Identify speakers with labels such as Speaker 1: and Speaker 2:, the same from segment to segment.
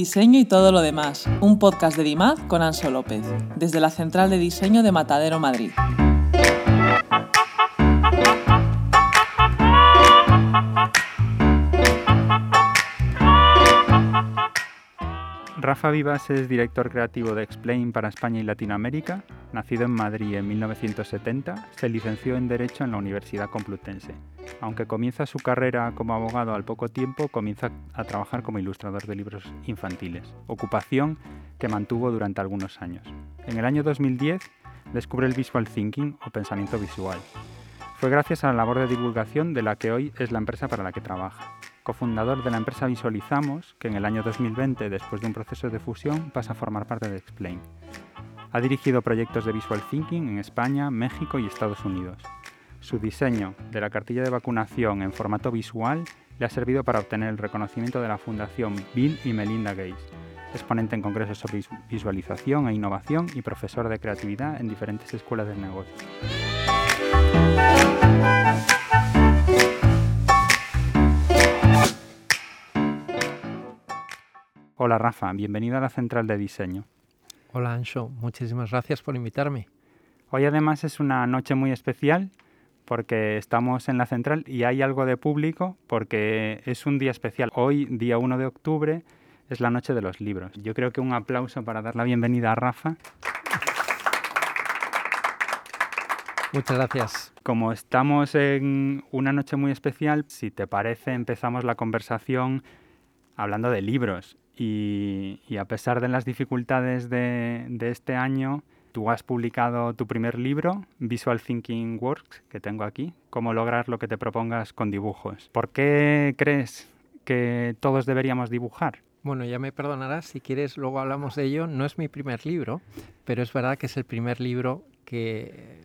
Speaker 1: Diseño y todo lo demás, un podcast de DIMAD con Anso López, desde la Central de Diseño de Matadero, Madrid.
Speaker 2: Rafa Vivas es director creativo de Explain para España y Latinoamérica. Nacido en Madrid en 1970, se licenció en Derecho en la Universidad Complutense. Aunque comienza su carrera como abogado al poco tiempo, comienza a trabajar como ilustrador de libros infantiles, ocupación que mantuvo durante algunos años. En el año 2010 descubre el visual thinking o pensamiento visual. Fue gracias a la labor de divulgación de la que hoy es la empresa para la que trabaja cofundador de la empresa Visualizamos, que en el año 2020, después de un proceso de fusión, pasa a formar parte de Explain. Ha dirigido proyectos de Visual Thinking en España, México y Estados Unidos. Su diseño de la cartilla de vacunación en formato visual le ha servido para obtener el reconocimiento de la Fundación Bill y Melinda Gates, exponente en congresos sobre visualización e innovación y profesor de creatividad en diferentes escuelas de negocio. Hola Rafa, bienvenido a la Central de Diseño.
Speaker 3: Hola Ancho, muchísimas gracias por invitarme.
Speaker 2: Hoy además es una noche muy especial porque estamos en la central y hay algo de público porque es un día especial. Hoy, día 1 de octubre, es la noche de los libros. Yo creo que un aplauso para dar la bienvenida a Rafa.
Speaker 3: Muchas gracias.
Speaker 2: Como estamos en una noche muy especial, si te parece, empezamos la conversación hablando de libros. Y, a pesar de las dificultades de, este año, tú has publicado tu primer libro, Visual Thinking Works, que tengo aquí, cómo lograr lo que te propongas con dibujos. ¿Por qué crees que todos deberíamos dibujar?
Speaker 3: Bueno, ya me perdonarás, si quieres luego hablamos de ello. No es mi primer libro, pero es verdad que es el primer libro que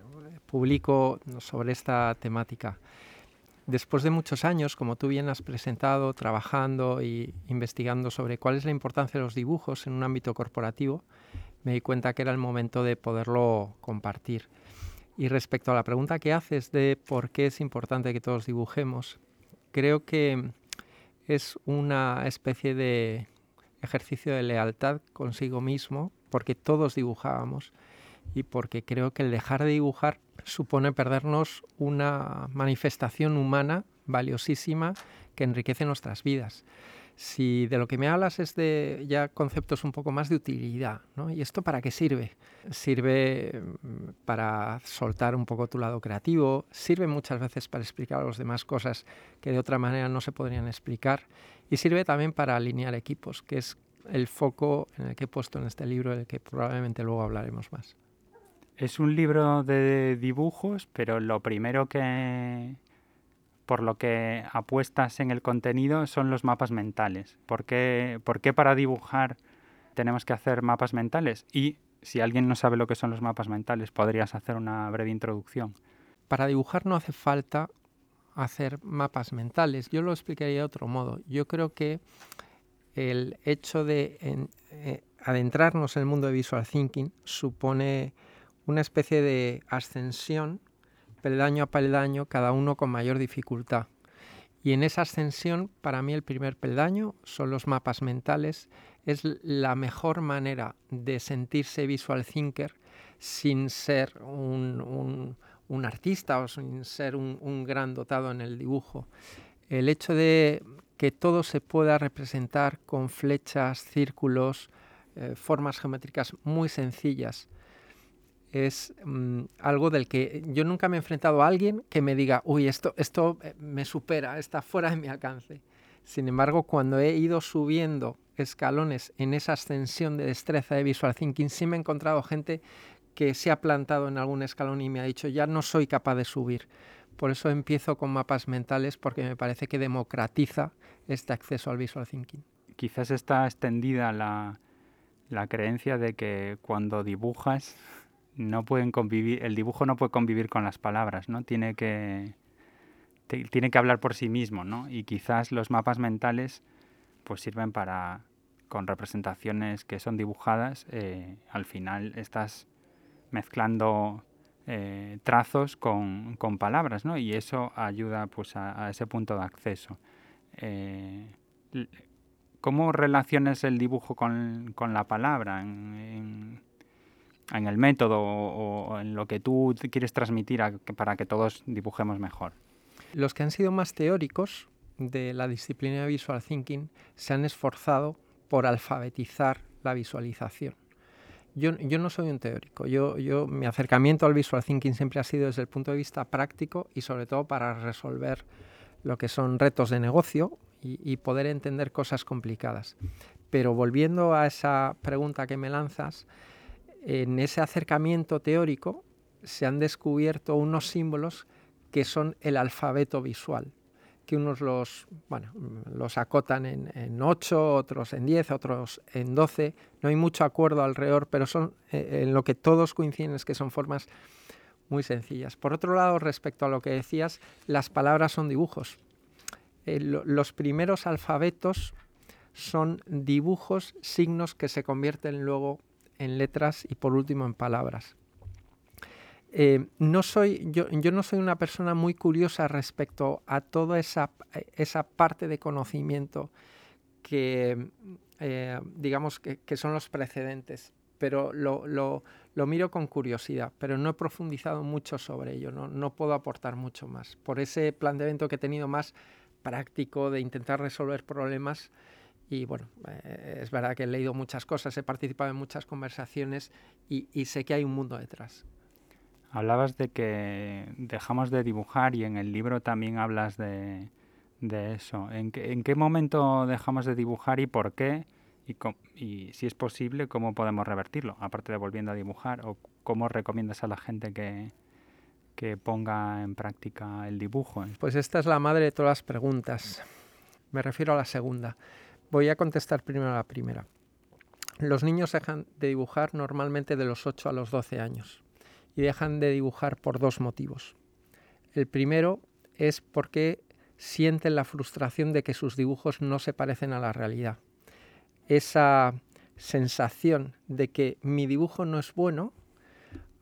Speaker 3: publico sobre esta temática. Después de muchos años, como tú bien has presentado, trabajando y investigando sobre cuál es la importancia de los dibujos en un ámbito corporativo, me di cuenta que era el momento de poderlo compartir. Y respecto a la pregunta que haces de por qué es importante que todos dibujemos, creo que es una especie de ejercicio de lealtad consigo mismo, porque todos dibujábamos y porque creo que el dejar de dibujar supone perdernos una manifestación humana valiosísima que enriquece nuestras vidas. Si de lo que me hablas es de ya conceptos un poco más de utilidad, ¿no? ¿Y esto para qué sirve? Sirve mm, para soltar un poco tu lado creativo, sirve muchas veces para explicar a los demás cosas que de otra manera no se podrían explicar y sirve también para alinear equipos, que es el foco en el que he puesto en este libro, del que probablemente luego hablaremos más.
Speaker 2: Es un libro de dibujos, pero lo primero que por lo que apuestas en el contenido son los mapas mentales. ¿Por qué, ¿Por qué para dibujar tenemos que hacer mapas mentales? Y si alguien no sabe lo que son los mapas mentales, podrías hacer una breve introducción.
Speaker 3: Para dibujar no hace falta hacer mapas mentales. Yo lo explicaría de otro modo. Yo creo que el hecho de eh, adentrarnos en el mundo de visual thinking supone una especie de ascensión, peldaño a peldaño, cada uno con mayor dificultad. Y en esa ascensión, para mí el primer peldaño son los mapas mentales. Es la mejor manera de sentirse visual thinker sin ser un, artista o sin ser un, gran dotado en el dibujo. El hecho de que todo se pueda representar con flechas, círculos, eh, formas geométricas muy sencillas, es mm, algo del que yo nunca me he enfrentado a alguien que me diga, uy, esto, esto eh, me supera, está fuera de mi alcance. Sin embargo, cuando he ido subiendo escalones en esa ascensión de destreza de visual thinking, sí me he encontrado gente que se ha plantado en algún escalón y me ha dicho, ya no soy capaz de subir. Por eso empiezo con mapas mentales porque me parece que democratiza este acceso al visual thinking.
Speaker 2: Quizás está extendida la, la creencia de que cuando dibujas no pueden convivir, el dibujo no puede convivir con las palabras, ¿no? Tiene que, tiene que hablar por sí mismo, ¿no? Y quizás los mapas mentales pues sirven para, con representaciones que son dibujadas, eh, al final estás mezclando eh, trazos con, con, palabras, ¿no? Y eso ayuda pues a, ese punto de acceso. Eh, ¿cómo relacionas el dibujo con, la palabra en, el método o, en lo que tú quieres transmitir para que todos dibujemos mejor?
Speaker 3: Los que han sido más teóricos de la disciplina de Visual Thinking se han esforzado por alfabetizar la visualización. Yo, no soy un teórico, yo, yo, mi acercamiento al Visual Thinking siempre ha sido desde el punto de vista práctico y sobre todo para resolver lo que son retos de negocio y, poder entender cosas complicadas. Pero volviendo a esa pregunta que me lanzas, en ese acercamiento teórico se han descubierto unos símbolos que son el alfabeto visual que unos los, acotan en, en 8, otros en 10, otros en 12. No hay mucho acuerdo alrededor, pero son eh, en lo que todos coinciden es que son formas muy sencillas. Por otro lado, respecto a lo que decías, las palabras son dibujos. Eh, los primeros alfabetos son dibujos, signos que se convierten luego en letras y por último en palabras. Eh, no soy, yo, no soy una persona muy curiosa respecto a toda esa, esa parte de conocimiento que, eh, digamos, que, son los precedentes, pero lo, lo, miro con curiosidad, pero no he profundizado mucho sobre ello, no, no puedo aportar mucho más. Por ese planteamiento que he tenido más práctico de intentar resolver problemas, y bueno, eh, es verdad que he leído muchas cosas, he participado en muchas conversaciones y sé que hay un mundo detrás.
Speaker 2: Hablabas de que dejamos de dibujar y en el libro también hablas de, eso. ¿En qué, momento dejamos de dibujar y por qué? Y, si es posible, ¿cómo podemos revertirlo? Aparte de volviendo a dibujar, ¿o cómo recomiendas a la gente que, que ponga en práctica el dibujo?
Speaker 3: Pues esta es la madre de todas las preguntas. Me refiero a la segunda. Voy a contestar primero la primera. Los niños dejan de dibujar normalmente de los 8 a los 12 años y dejan de dibujar por dos motivos. El primero es porque sienten la frustración de que sus dibujos no se parecen a la realidad. Esa sensación de que mi dibujo no es bueno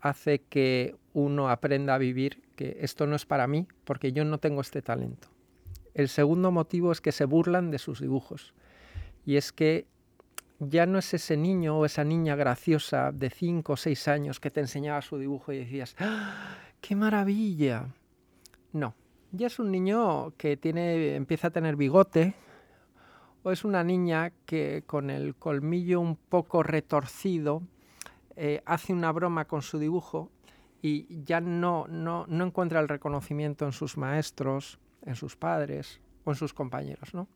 Speaker 3: hace que uno aprenda a vivir que esto no es para mí porque yo no tengo este talento. El segundo motivo es que se burlan de sus dibujos y es que ya no es ese niño o esa niña graciosa de 5 o 6 años que te enseñaba su dibujo y decías, ¡Ah, ¡qué maravilla! No, ya es un niño que tiene, empieza a tener bigote, o es una niña que con el colmillo un poco retorcido eh, hace una broma con su dibujo y ya no, no, no encuentra el reconocimiento en sus maestros, en sus padres o en sus compañeros. ¿no?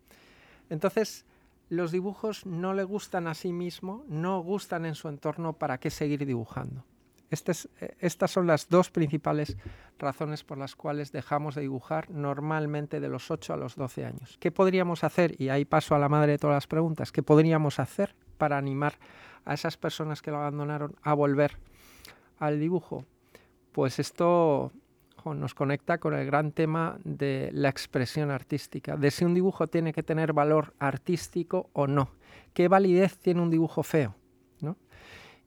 Speaker 3: Entonces, los dibujos no le gustan a sí mismo, no gustan en su entorno, ¿para qué seguir dibujando? Eh, estas son las dos principales razones por las cuales dejamos de dibujar normalmente de los 8 a los 12 años. ¿Qué podríamos hacer? Y ahí paso a la madre de todas las preguntas. ¿Qué podríamos hacer para animar a esas personas que lo abandonaron a volver al dibujo? Pues esto nos conecta con el gran tema de la expresión artística, de si un dibujo tiene que tener valor artístico o no. ¿Qué validez tiene un dibujo feo?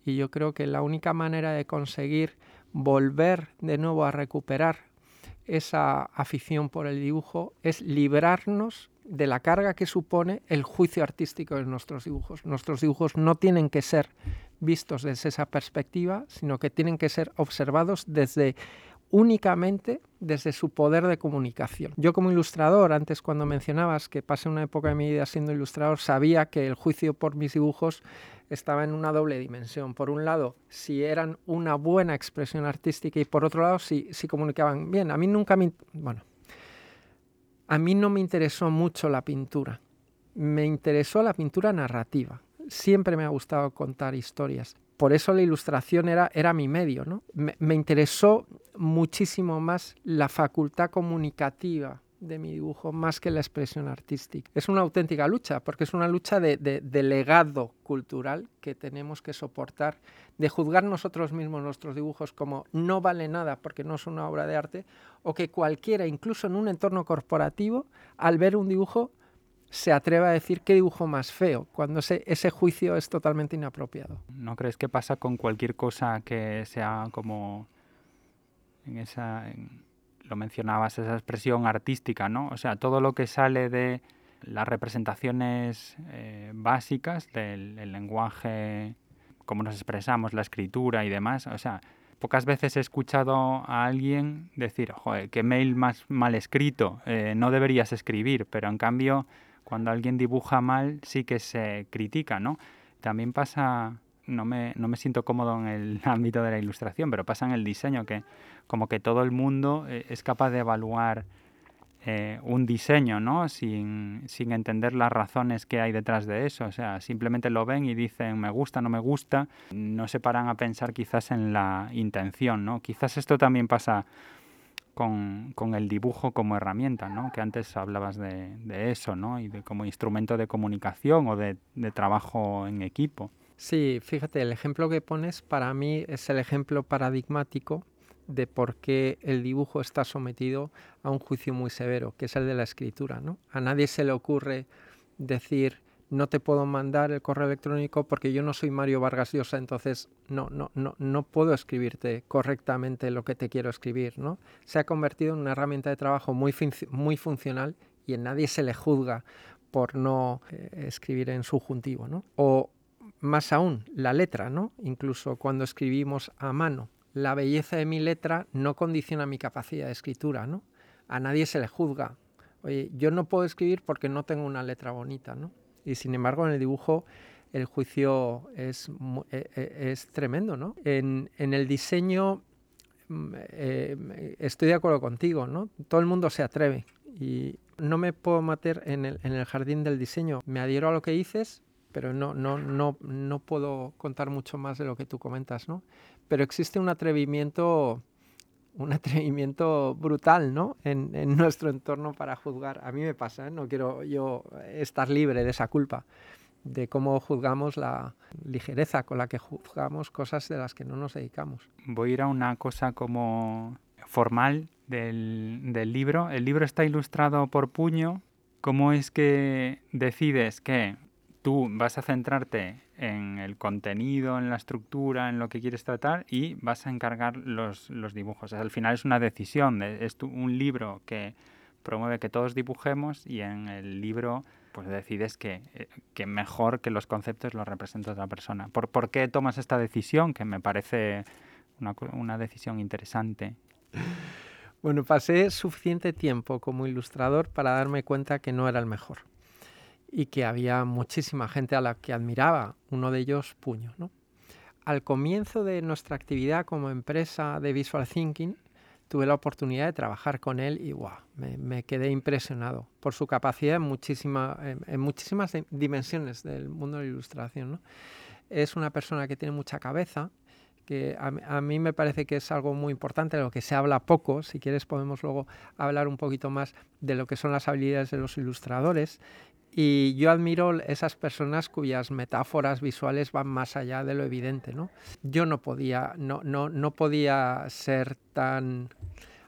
Speaker 3: Y yo creo que la única manera de conseguir volver de nuevo a recuperar esa afición por el dibujo es librarnos de la carga que supone el juicio artístico de nuestros dibujos. Nuestros dibujos no tienen que ser vistos desde esa perspectiva, sino que tienen que ser observados desde únicamente desde su poder de comunicación. Yo como ilustrador, antes cuando mencionabas que pasé una época de mi vida siendo ilustrador, sabía que el juicio por mis dibujos estaba en una doble dimensión. Por un lado, si eran una buena expresión artística y por otro lado, si, comunicaban bien. A mí nunca me... Bueno, a mí no me interesó mucho la pintura. Me interesó la pintura narrativa. Siempre me ha gustado contar historias por eso la ilustración era, era mi medio. ¿no? Me, interesó muchísimo más la facultad comunicativa de mi dibujo más que la expresión artística. Es una auténtica lucha, porque es una lucha de, de, legado cultural que tenemos que soportar, de juzgar nosotros mismos nuestros dibujos como no vale nada porque no es una obra de arte, o que cualquiera, incluso en un entorno corporativo, al ver un dibujo se atreva a decir qué dibujo más feo, cuando ese, ese juicio es totalmente inapropiado.
Speaker 2: ¿No crees que pasa con cualquier cosa que sea como en esa, lo mencionabas, esa expresión artística, ¿no? O sea, todo lo que sale de las representaciones eh, básicas del lenguaje, cómo nos expresamos, la escritura y demás. O sea, pocas veces he escuchado a alguien decir, joder, qué mail más mal escrito, eh, no deberías escribir, pero en cambio cuando alguien dibuja mal sí que se critica, ¿no? También pasa, no me, no me siento cómodo en el ámbito de la ilustración, pero pasa en el diseño, que como que todo el mundo eh, es capaz de evaluar eh, un diseño, ¿no? Sin, sin, entender las razones que hay detrás de eso. O sea, simplemente lo ven y dicen me gusta, no me gusta. No se paran a pensar quizás en la intención, ¿no? Quizás esto también pasa con, con el dibujo como herramienta, ¿no? Que antes hablabas de, de, eso, ¿no? Y de como instrumento de comunicación o de, de trabajo en equipo.
Speaker 3: Sí, fíjate, el ejemplo que pones para mí es el ejemplo paradigmático de por qué el dibujo está sometido a un juicio muy severo, que es el de la escritura. ¿no? A nadie se le ocurre decir no te puedo mandar el correo electrónico porque yo no soy Mario Vargas Llosa, entonces no, no, no, no puedo escribirte correctamente lo que te quiero escribir. ¿no? Se ha convertido en una herramienta de trabajo muy, muy funcional y en nadie se le juzga por no eh, escribir en subjuntivo. ¿no? O más aún, la letra, ¿no? incluso cuando escribimos a mano la belleza de mi letra no condiciona mi capacidad de escritura, ¿no? A nadie se le juzga. Oye, yo no puedo escribir porque no tengo una letra bonita, ¿no? Y sin embargo, en el dibujo el juicio es, e, e, es tremendo, ¿no? En, el diseño mm, eh, estoy de acuerdo contigo, ¿no? Todo el mundo se atreve y no me puedo meter en el, en el jardín del diseño. Me adhiero a lo que dices, pero no, no, no, no puedo contar mucho más de lo que tú comentas, ¿no? Pero existe un atrevimiento, un atrevimiento brutal, ¿no? En, nuestro entorno para juzgar. A mí me pasa, ¿eh? no quiero yo estar libre de esa culpa, de cómo juzgamos la ligereza con la que juzgamos cosas de las que no nos dedicamos.
Speaker 2: Voy a ir a una cosa como formal del, del libro. El libro está ilustrado por puño. ¿Cómo es que decides que tú vas a centrarte en el contenido, en la estructura, en lo que quieres tratar y vas a encargar los, los dibujos. al final es una decisión, es un libro que promueve que todos dibujemos y en el libro pues decides que, eh, que mejor que los conceptos los representa otra persona. ¿Por, ¿Por, qué tomas esta decisión? Que me parece una, una decisión interesante.
Speaker 3: Bueno, pasé suficiente tiempo como ilustrador para darme cuenta que no era el mejor y que había muchísima gente a la que admiraba, uno de ellos Puño. ¿no? Al comienzo de nuestra actividad como empresa de Visual Thinking, tuve la oportunidad de trabajar con él y wow, me, quedé impresionado por su capacidad en, muchísima, en, muchísimas dimensiones del mundo de la ilustración. ¿no? Es una persona que tiene mucha cabeza, que a, a, mí me parece que es algo muy importante, de lo que se habla poco. Si quieres podemos luego hablar un poquito más de lo que son las habilidades de los ilustradores y yo admiro esas personas cuyas metáforas visuales van más allá de lo evidente, ¿no? Yo no podía, no, no, no podía ser tan,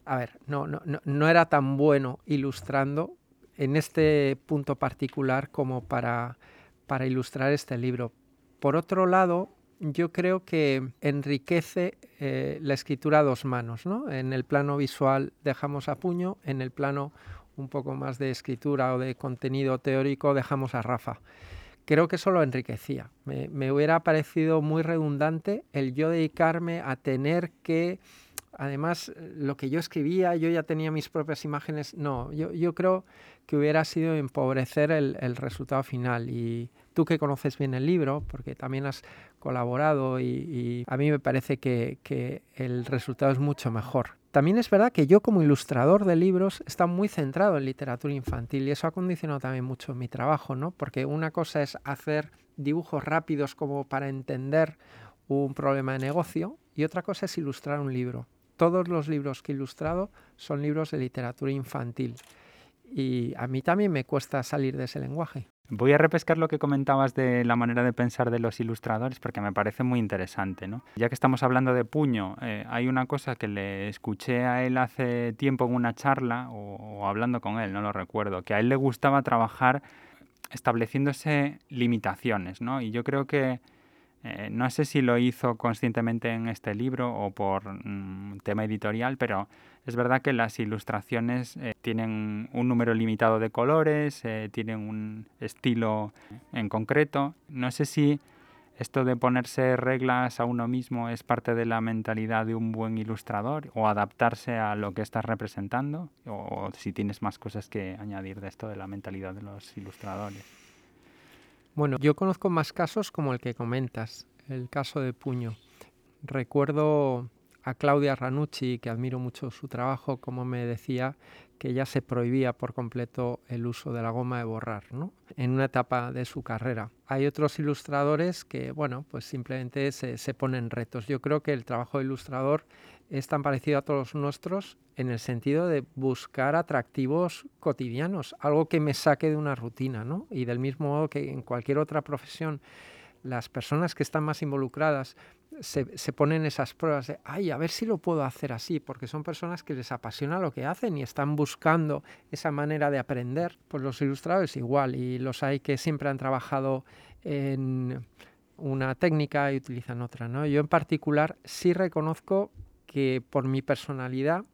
Speaker 3: a ver, no, no, no era tan bueno ilustrando en este punto particular como para, para ilustrar este libro. Por otro lado, yo creo que enriquece eh, la escritura a dos manos, ¿no? En el plano visual dejamos a puño, en el plano un poco más de escritura o de contenido teórico, dejamos a Rafa. Creo que eso lo enriquecía. Me, hubiera parecido muy redundante el yo dedicarme a tener que, además, lo que yo escribía, yo ya tenía mis propias imágenes. No, yo, creo que hubiera sido empobrecer el, resultado final. Y tú que conoces bien el libro, porque también has colaborado y, a mí me parece que el resultado es mucho mejor. También es verdad que yo como ilustrador de libros está muy centrado en literatura infantil y eso ha condicionado también mucho mi trabajo, ¿no? Porque una cosa es hacer dibujos rápidos como para entender un problema de negocio y otra cosa es ilustrar un libro. Todos los libros que he ilustrado son libros de literatura infantil y a mí también me cuesta salir de ese lenguaje.
Speaker 2: Voy a repescar lo que comentabas de la manera de pensar de los ilustradores porque me parece muy interesante. ¿no? Ya que estamos hablando de puño, eh, hay una cosa que le escuché a él hace tiempo en una charla o, hablando con él, no lo recuerdo, que a él le gustaba trabajar estableciéndose limitaciones. ¿no? Y yo creo que Eh, no sé si lo hizo conscientemente en este libro o por mm, tema editorial, pero es verdad que las ilustraciones eh, tienen un número limitado de colores, eh, tienen un estilo en concreto. No sé si esto de ponerse reglas a uno mismo es parte de la mentalidad de un buen ilustrador o adaptarse a lo que estás representando o si tienes más cosas que añadir de esto de la mentalidad de los ilustradores.
Speaker 3: Bueno, yo conozco más casos como el que comentas, el caso de Puño. Recuerdo a Claudia Ranucci, que admiro mucho su trabajo, como me decía que ya se prohibía por completo el uso de la goma de borrar, ¿no? En una etapa de su carrera. Hay otros ilustradores que, bueno, pues simplemente se, se ponen retos. Yo creo que el trabajo de ilustrador es tan parecido a todos nuestros en el sentido de buscar atractivos cotidianos, algo que me saque de una rutina, ¿no? Y del mismo modo que en cualquier otra profesión, las personas que están más involucradas se, ponen esas pruebas de, ay, a ver si lo puedo hacer así, porque son personas que les apasiona lo que hacen y están buscando esa manera de aprender. Pues los ilustradores igual, y los hay que siempre han trabajado en una técnica y utilizan otra, ¿no? Yo en particular sí reconozco que por mi personalidad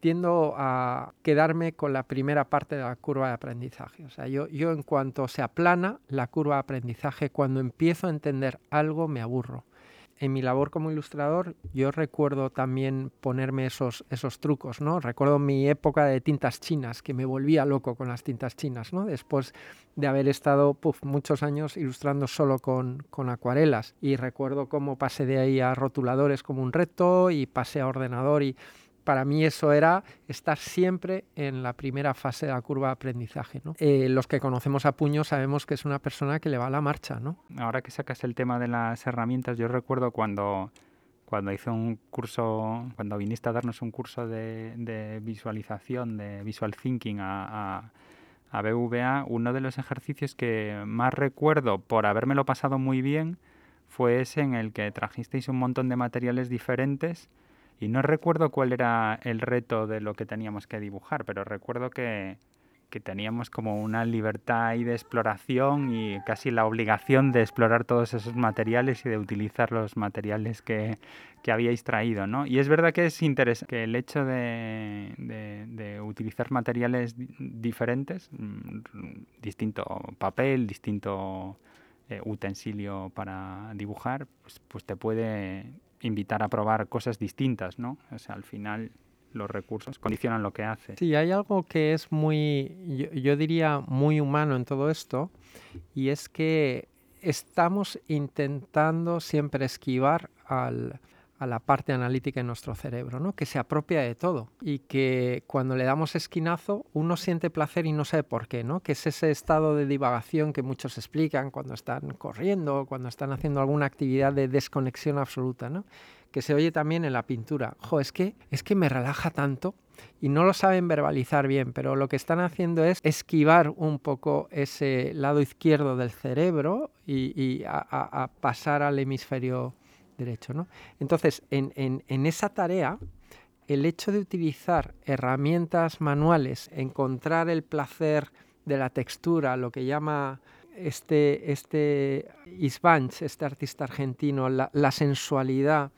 Speaker 3: tiendo a quedarme con la primera parte de la curva de aprendizaje. O sea, yo, yo en cuanto se aplana la curva de aprendizaje, cuando empiezo a entender algo, me aburro. En mi labor como ilustrador, yo recuerdo también ponerme esos, esos trucos, ¿no? Recuerdo mi época de tintas chinas, que me volvía loco con las tintas chinas, ¿no? Después de haber estado muchos años ilustrando solo con, con acuarelas. Y recuerdo cómo pasé de ahí a rotuladores como un reto y pasé a ordenador y para mí eso era estar siempre en la primera fase de la curva de aprendizaje. Eh, los que conocemos a Puño sabemos que es una persona que le va a la marcha. ¿no?
Speaker 2: Ahora que sacas el tema de las herramientas, yo recuerdo cuando, cuando hice un curso, cuando viniste a darnos un curso de, visualización, de visual thinking a, a, BVA, uno de los ejercicios que más recuerdo por habérmelo pasado muy bien fue ese en el que trajisteis un montón de materiales diferentes y no recuerdo cuál era el reto de lo que teníamos que dibujar, pero recuerdo que, teníamos como una libertad y de exploración y casi la obligación de explorar todos esos materiales y de utilizar los materiales que, que habíais traído, ¿no? Y es verdad que es interesante que el hecho de, de, utilizar materiales diferentes, mm, distinto papel, distinto eh, utensilio para dibujar, pues, pues te puede invitar a probar cosas distintas, ¿no? O sea, al final los recursos condicionan lo que hace.
Speaker 3: Sí, hay algo que es muy, yo, diría, muy humano en todo esto, y es que estamos intentando siempre esquivar al, a la parte analítica en nuestro cerebro, ¿no? que se apropia de todo y que cuando le damos esquinazo uno siente placer y no sabe por qué, ¿no? que es ese estado de divagación que muchos explican cuando están corriendo, cuando están haciendo alguna actividad de desconexión absoluta, ¿no? que se oye también en la pintura. Jo, es que, es que me relaja tanto y no lo saben verbalizar bien, pero lo que están haciendo es esquivar un poco ese lado izquierdo del cerebro y, a pasar al hemisferio derecho. ¿no? Entonces, en, esa tarea, el hecho de utilizar herramientas manuales, encontrar el placer de la textura, lo que llama este, este este artista argentino, la, sensualidad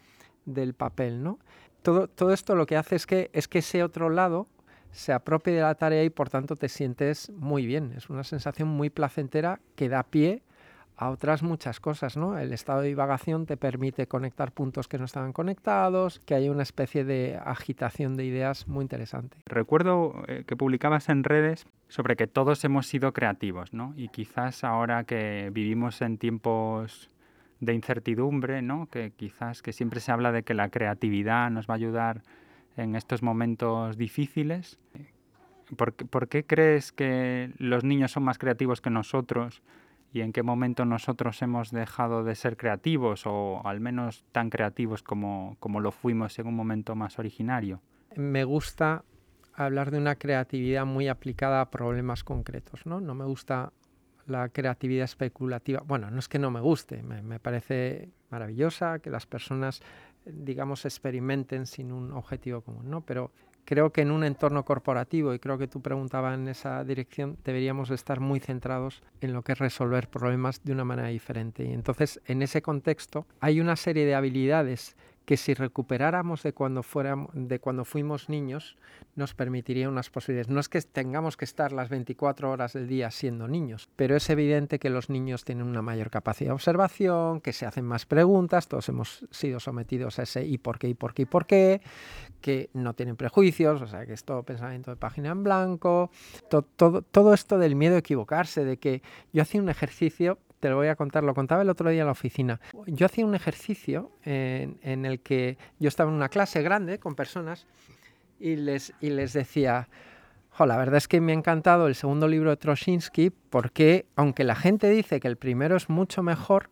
Speaker 3: del papel, ¿no? Todo, todo, esto lo que hace es que, es que ese otro lado se apropie de la tarea y por tanto te sientes muy bien. Es una sensación muy placentera que da pie a otras muchas cosas, ¿no? El estado de divagación te permite conectar puntos que no estaban conectados, que hay una especie de agitación de ideas muy interesante.
Speaker 2: Recuerdo eh, que publicabas en redes sobre que todos hemos sido creativos, ¿no? Y quizás ahora que vivimos en tiempos de incertidumbre, ¿no? Que quizás que siempre se habla de que la creatividad nos va a ayudar en estos momentos difíciles. ¿Por, ¿Por qué crees que los niños son más creativos que nosotros? Y en qué momento nosotros hemos dejado de ser creativos o al menos tan creativos como, como lo fuimos en un momento más originario.
Speaker 3: Me gusta hablar de una creatividad muy aplicada a problemas concretos, ¿no? No me gusta la creatividad especulativa. Bueno, no es que no me guste, me, parece maravillosa que las personas, digamos, experimenten sin un objetivo común, ¿no? Pero creo que en un entorno corporativo, y creo que tú preguntabas en esa dirección, deberíamos estar muy centrados en lo que es resolver problemas de una manera diferente. Y entonces, en ese contexto, hay una serie de habilidades que si recuperáramos de cuando, fuéramos, de cuando fuimos niños, nos permitiría unas posibilidades. No es que tengamos que estar las 24 horas del día siendo niños, pero es evidente que los niños tienen una mayor capacidad de observación, que se hacen más preguntas, todos hemos sido sometidos a ese y por qué, y por qué, y por qué, que no tienen prejuicios, o sea, que es todo pensamiento de página en blanco, todo, todo esto del miedo a equivocarse, de que yo hacía un ejercicio te lo voy a contar, lo contaba el otro día en la oficina. Yo hacía un ejercicio en, el que yo estaba en una clase grande con personas y les, y les decía, la verdad es que me ha encantado el segundo libro de Troshinsky porque, aunque la gente dice que el primero es mucho mejor,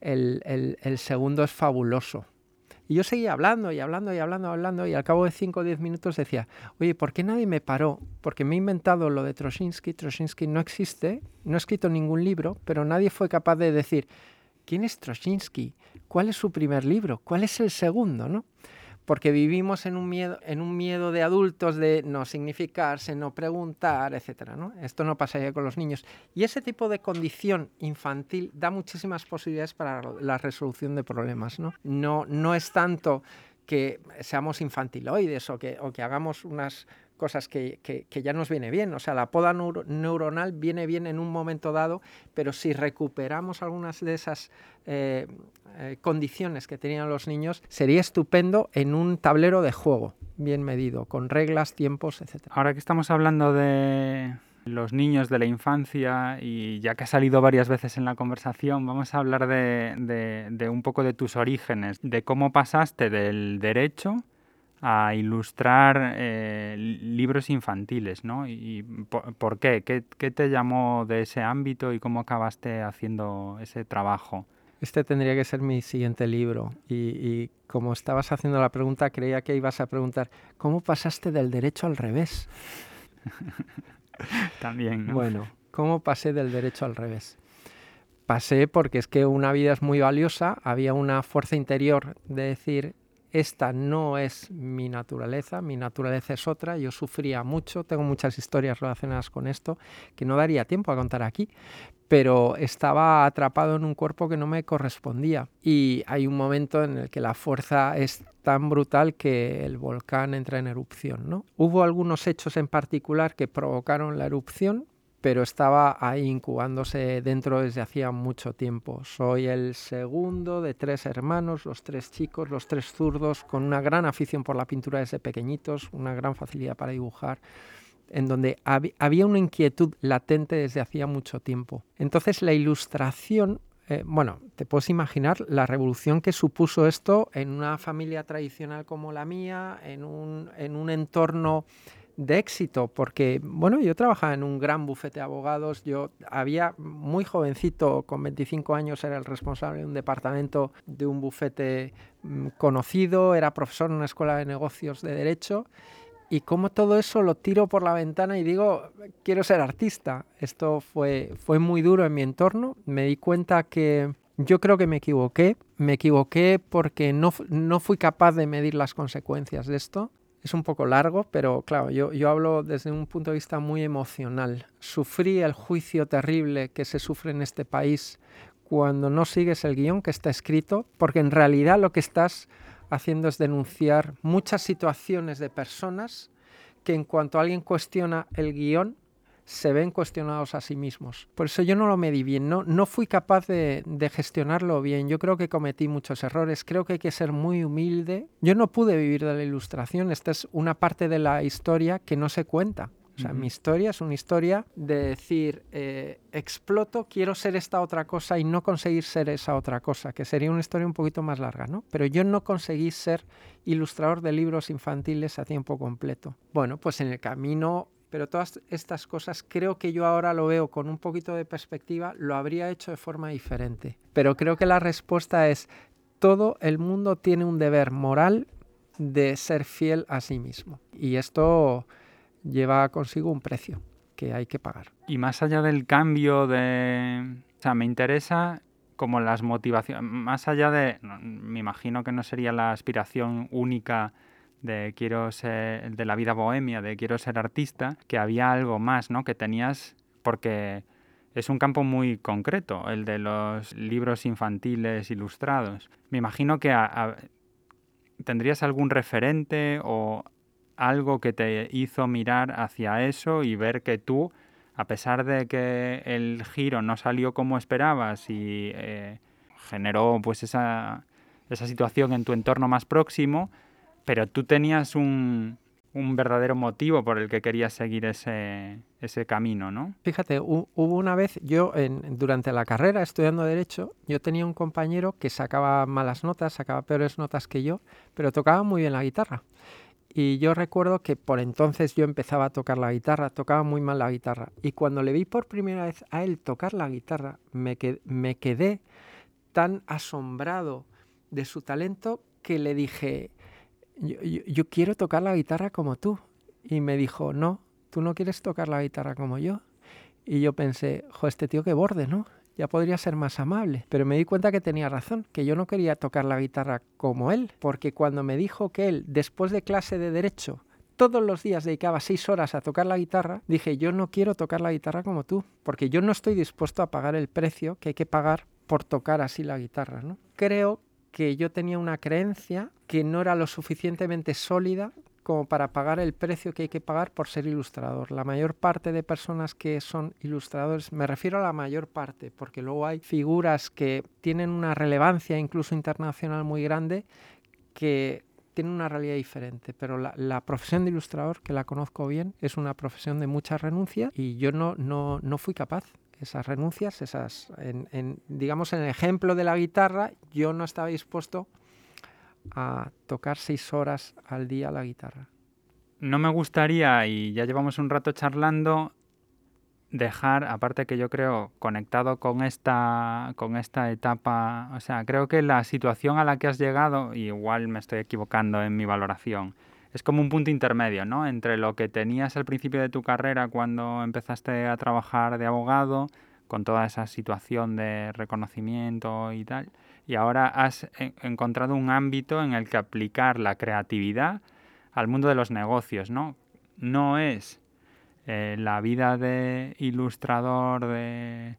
Speaker 3: el, el segundo es fabuloso. Y yo seguía hablando y hablando y hablando, hablando, y al cabo de 5 o 10 minutos decía, oye, ¿por qué nadie me paró? Porque me he inventado lo de Troshinsky, Troshinsky no existe, no ha escrito ningún libro, pero nadie fue capaz de decir, ¿quién es Troshinsky? ¿Cuál es su primer libro? ¿Cuál es el segundo? ¿no? Porque vivimos en un miedo, en un miedo de adultos de no significarse, no preguntar, etcétera, ¿no? Esto no pasaría con los niños. Y ese tipo de condición infantil da muchísimas posibilidades para la resolución de problemas, ¿no? No, no es tanto que seamos infantiloides o que, o que hagamos unas cosas que, que, ya nos viene bien. O sea, la poda neuronal viene bien en un momento dado, pero si recuperamos algunas de esas eh, eh, condiciones que tenían los niños, sería estupendo en un tablero de juego bien medido, con reglas, tiempos, etc.
Speaker 2: Ahora que estamos hablando de los niños de la infancia y ya que ha salido varias veces en la conversación, vamos a hablar de, de un poco de tus orígenes, de cómo pasaste del derecho a ilustrar eh, libros infantiles, ¿no? ¿Y por, qué? qué? te llamó de ese ámbito y cómo acabaste haciendo ese trabajo?
Speaker 3: Este tendría que ser mi siguiente libro. Y, como estabas haciendo la pregunta, creía que ibas a preguntar, ¿cómo pasaste del derecho al revés?
Speaker 2: También, ¿no?
Speaker 3: Bueno, ¿cómo pasé del derecho al revés? Pasé porque es que una vida es muy valiosa, había una fuerza interior de decir, esta no es mi naturaleza, mi naturaleza es otra, yo sufría mucho, tengo muchas historias relacionadas con esto que no daría tiempo a contar aquí, pero estaba atrapado en un cuerpo que no me correspondía y hay un momento en el que la fuerza es tan brutal que el volcán entra en erupción. ¿no? Hubo algunos hechos en particular que provocaron la erupción, pero estaba ahí incubándose dentro desde hacía mucho tiempo. Soy el segundo de tres hermanos, los tres chicos, los tres zurdos, con una gran afición por la pintura desde pequeñitos, una gran facilidad para dibujar en donde había una inquietud latente desde hacía mucho tiempo. Entonces la ilustración eh, bueno, te puedes imaginar la revolución que supuso esto en una familia tradicional como la mía, en un, en un entorno de éxito, porque, bueno, yo trabajaba en un gran bufete de abogados, yo había muy jovencito, con 25 años, era el responsable de un departamento de un bufete mm, conocido, era profesor en una escuela de negocios de derecho, y como todo eso lo tiro por la ventana y digo, quiero ser artista. Esto fue, fue muy duro en mi entorno, me di cuenta que yo creo que me equivoqué, me equivoqué porque no, no fui capaz de medir las consecuencias de esto es un poco largo, pero claro, yo, hablo desde un punto de vista muy emocional. Sufrí el juicio terrible que se sufre en este país cuando no sigues el guion que está escrito, porque en realidad lo que estás haciendo es denunciar muchas situaciones de personas que en cuanto alguien cuestiona el guion, se ven cuestionados a sí mismos. Por eso yo no lo medí bien, no, no fui capaz de, de, gestionarlo bien. Yo creo que cometí muchos errores, creo que hay que ser muy humilde. Yo no pude vivir de la ilustración, esta es una parte de la historia que no se cuenta. O sea, mi historia es una historia de decir, eh, exploto, quiero ser esta otra cosa y no conseguir ser esa otra cosa, que sería una historia un poquito más larga, ¿no? Pero yo no conseguí ser ilustrador de libros infantiles a tiempo completo. Bueno, pues en el camino pero todas estas cosas creo que yo ahora lo veo con un poquito de perspectiva, lo habría hecho de forma diferente. Pero creo que la respuesta es, todo el mundo tiene un deber moral de ser fiel a sí mismo. Y esto lleva consigo un precio que hay que pagar.
Speaker 2: Y más allá del cambio de... O sea, me interesa como las motivaciones, más allá de... Me imagino que no sería la aspiración única de quiero ser, de la vida bohemia, de quiero ser artista, que había algo más, ¿no? Que tenías, porque es un campo muy concreto, el de los libros infantiles ilustrados. Me imagino que tendrías algún referente o algo que te hizo mirar hacia eso y ver que tú, a pesar de que el giro no salió como esperabas y eh, generó pues esa, esa situación en tu entorno más próximo, pero tú tenías un, un verdadero motivo por el que querías seguir ese, ese camino, ¿no?
Speaker 3: Fíjate, hubo una vez, yo durante la carrera estudiando Derecho, yo tenía un compañero que sacaba malas notas, sacaba peores notas que yo, pero tocaba muy bien la guitarra. Y yo recuerdo que por entonces yo empezaba a tocar la guitarra, tocaba muy mal la guitarra. Y cuando le vi por primera vez a él tocar la guitarra, me, me quedé tan asombrado de su talento que le dije, yo, quiero tocar la guitarra como tú. Y me dijo, no, tú no quieres tocar la guitarra como yo. Y yo pensé, jo, este tío que borde, ¿no? ya podría ser más amable. Pero me di cuenta que tenía razón, que yo no quería tocar la guitarra como él, porque cuando me dijo que él, después de clase de derecho, todos los días dedicaba seis horas a tocar la guitarra, dije, yo no quiero tocar la guitarra como tú, porque yo no estoy dispuesto a pagar el precio que hay que pagar por tocar así la guitarra. ¿no? Creo que yo tenía una creencia que no era lo suficientemente sólida como para pagar el precio que hay que pagar por ser ilustrador. La mayor parte de personas que son ilustradores, me refiero a la mayor parte, porque luego hay figuras que tienen una relevancia incluso internacional muy grande que tienen una realidad diferente, pero la, profesión de ilustrador, que la conozco bien, es una profesión de mucha renuncia y yo no, no, no fui capaz esas renuncias, esas, en, digamos, en el ejemplo de la guitarra, yo no estaba dispuesto a tocar seis horas al día la guitarra.
Speaker 2: No me gustaría, y ya llevamos un rato charlando, dejar, aparte que yo creo, conectado con esta, con esta etapa, o sea, creo que la situación a la que has llegado, igual me estoy equivocando en mi valoración, es como un punto intermedio, ¿no? Entre lo que tenías al principio de tu carrera cuando empezaste a trabajar de abogado, con toda esa situación de reconocimiento y tal, y ahora has encontrado un ámbito en el que aplicar la creatividad al mundo de los negocios, ¿no? No es eh, la vida de ilustrador de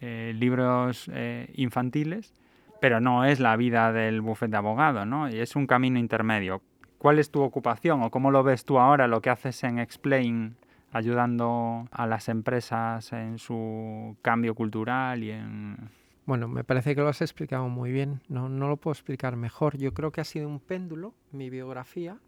Speaker 2: eh, libros eh, infantiles, pero no es la vida del bufete de abogado, ¿no? Y es un camino intermedio. ¿Cuál es tu ocupación o cómo lo ves tú ahora, lo que haces en Explain, ayudando a las empresas en su cambio cultural y en
Speaker 3: bueno, me parece que lo has explicado muy bien, no, no lo puedo explicar mejor. Yo creo que ha sido un péndulo, mi biografía,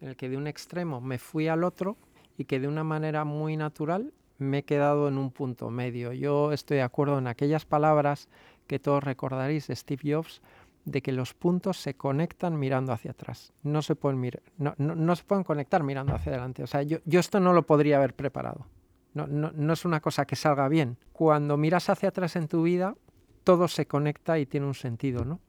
Speaker 3: en el que de un extremo me fui al otro y que de una manera muy natural me he quedado en un punto medio. Yo estoy de acuerdo en aquellas palabras que todos recordaréis de Steve Jobs, de que los puntos se conectan mirando hacia atrás. No se pueden, mirar, no, no, se pueden conectar mirando hacia adelante. O sea, yo, yo esto no lo podría haber preparado. No, no, no es una cosa que salga bien. Cuando miras hacia atrás en tu vida, todo se conecta y tiene un sentido, ¿no?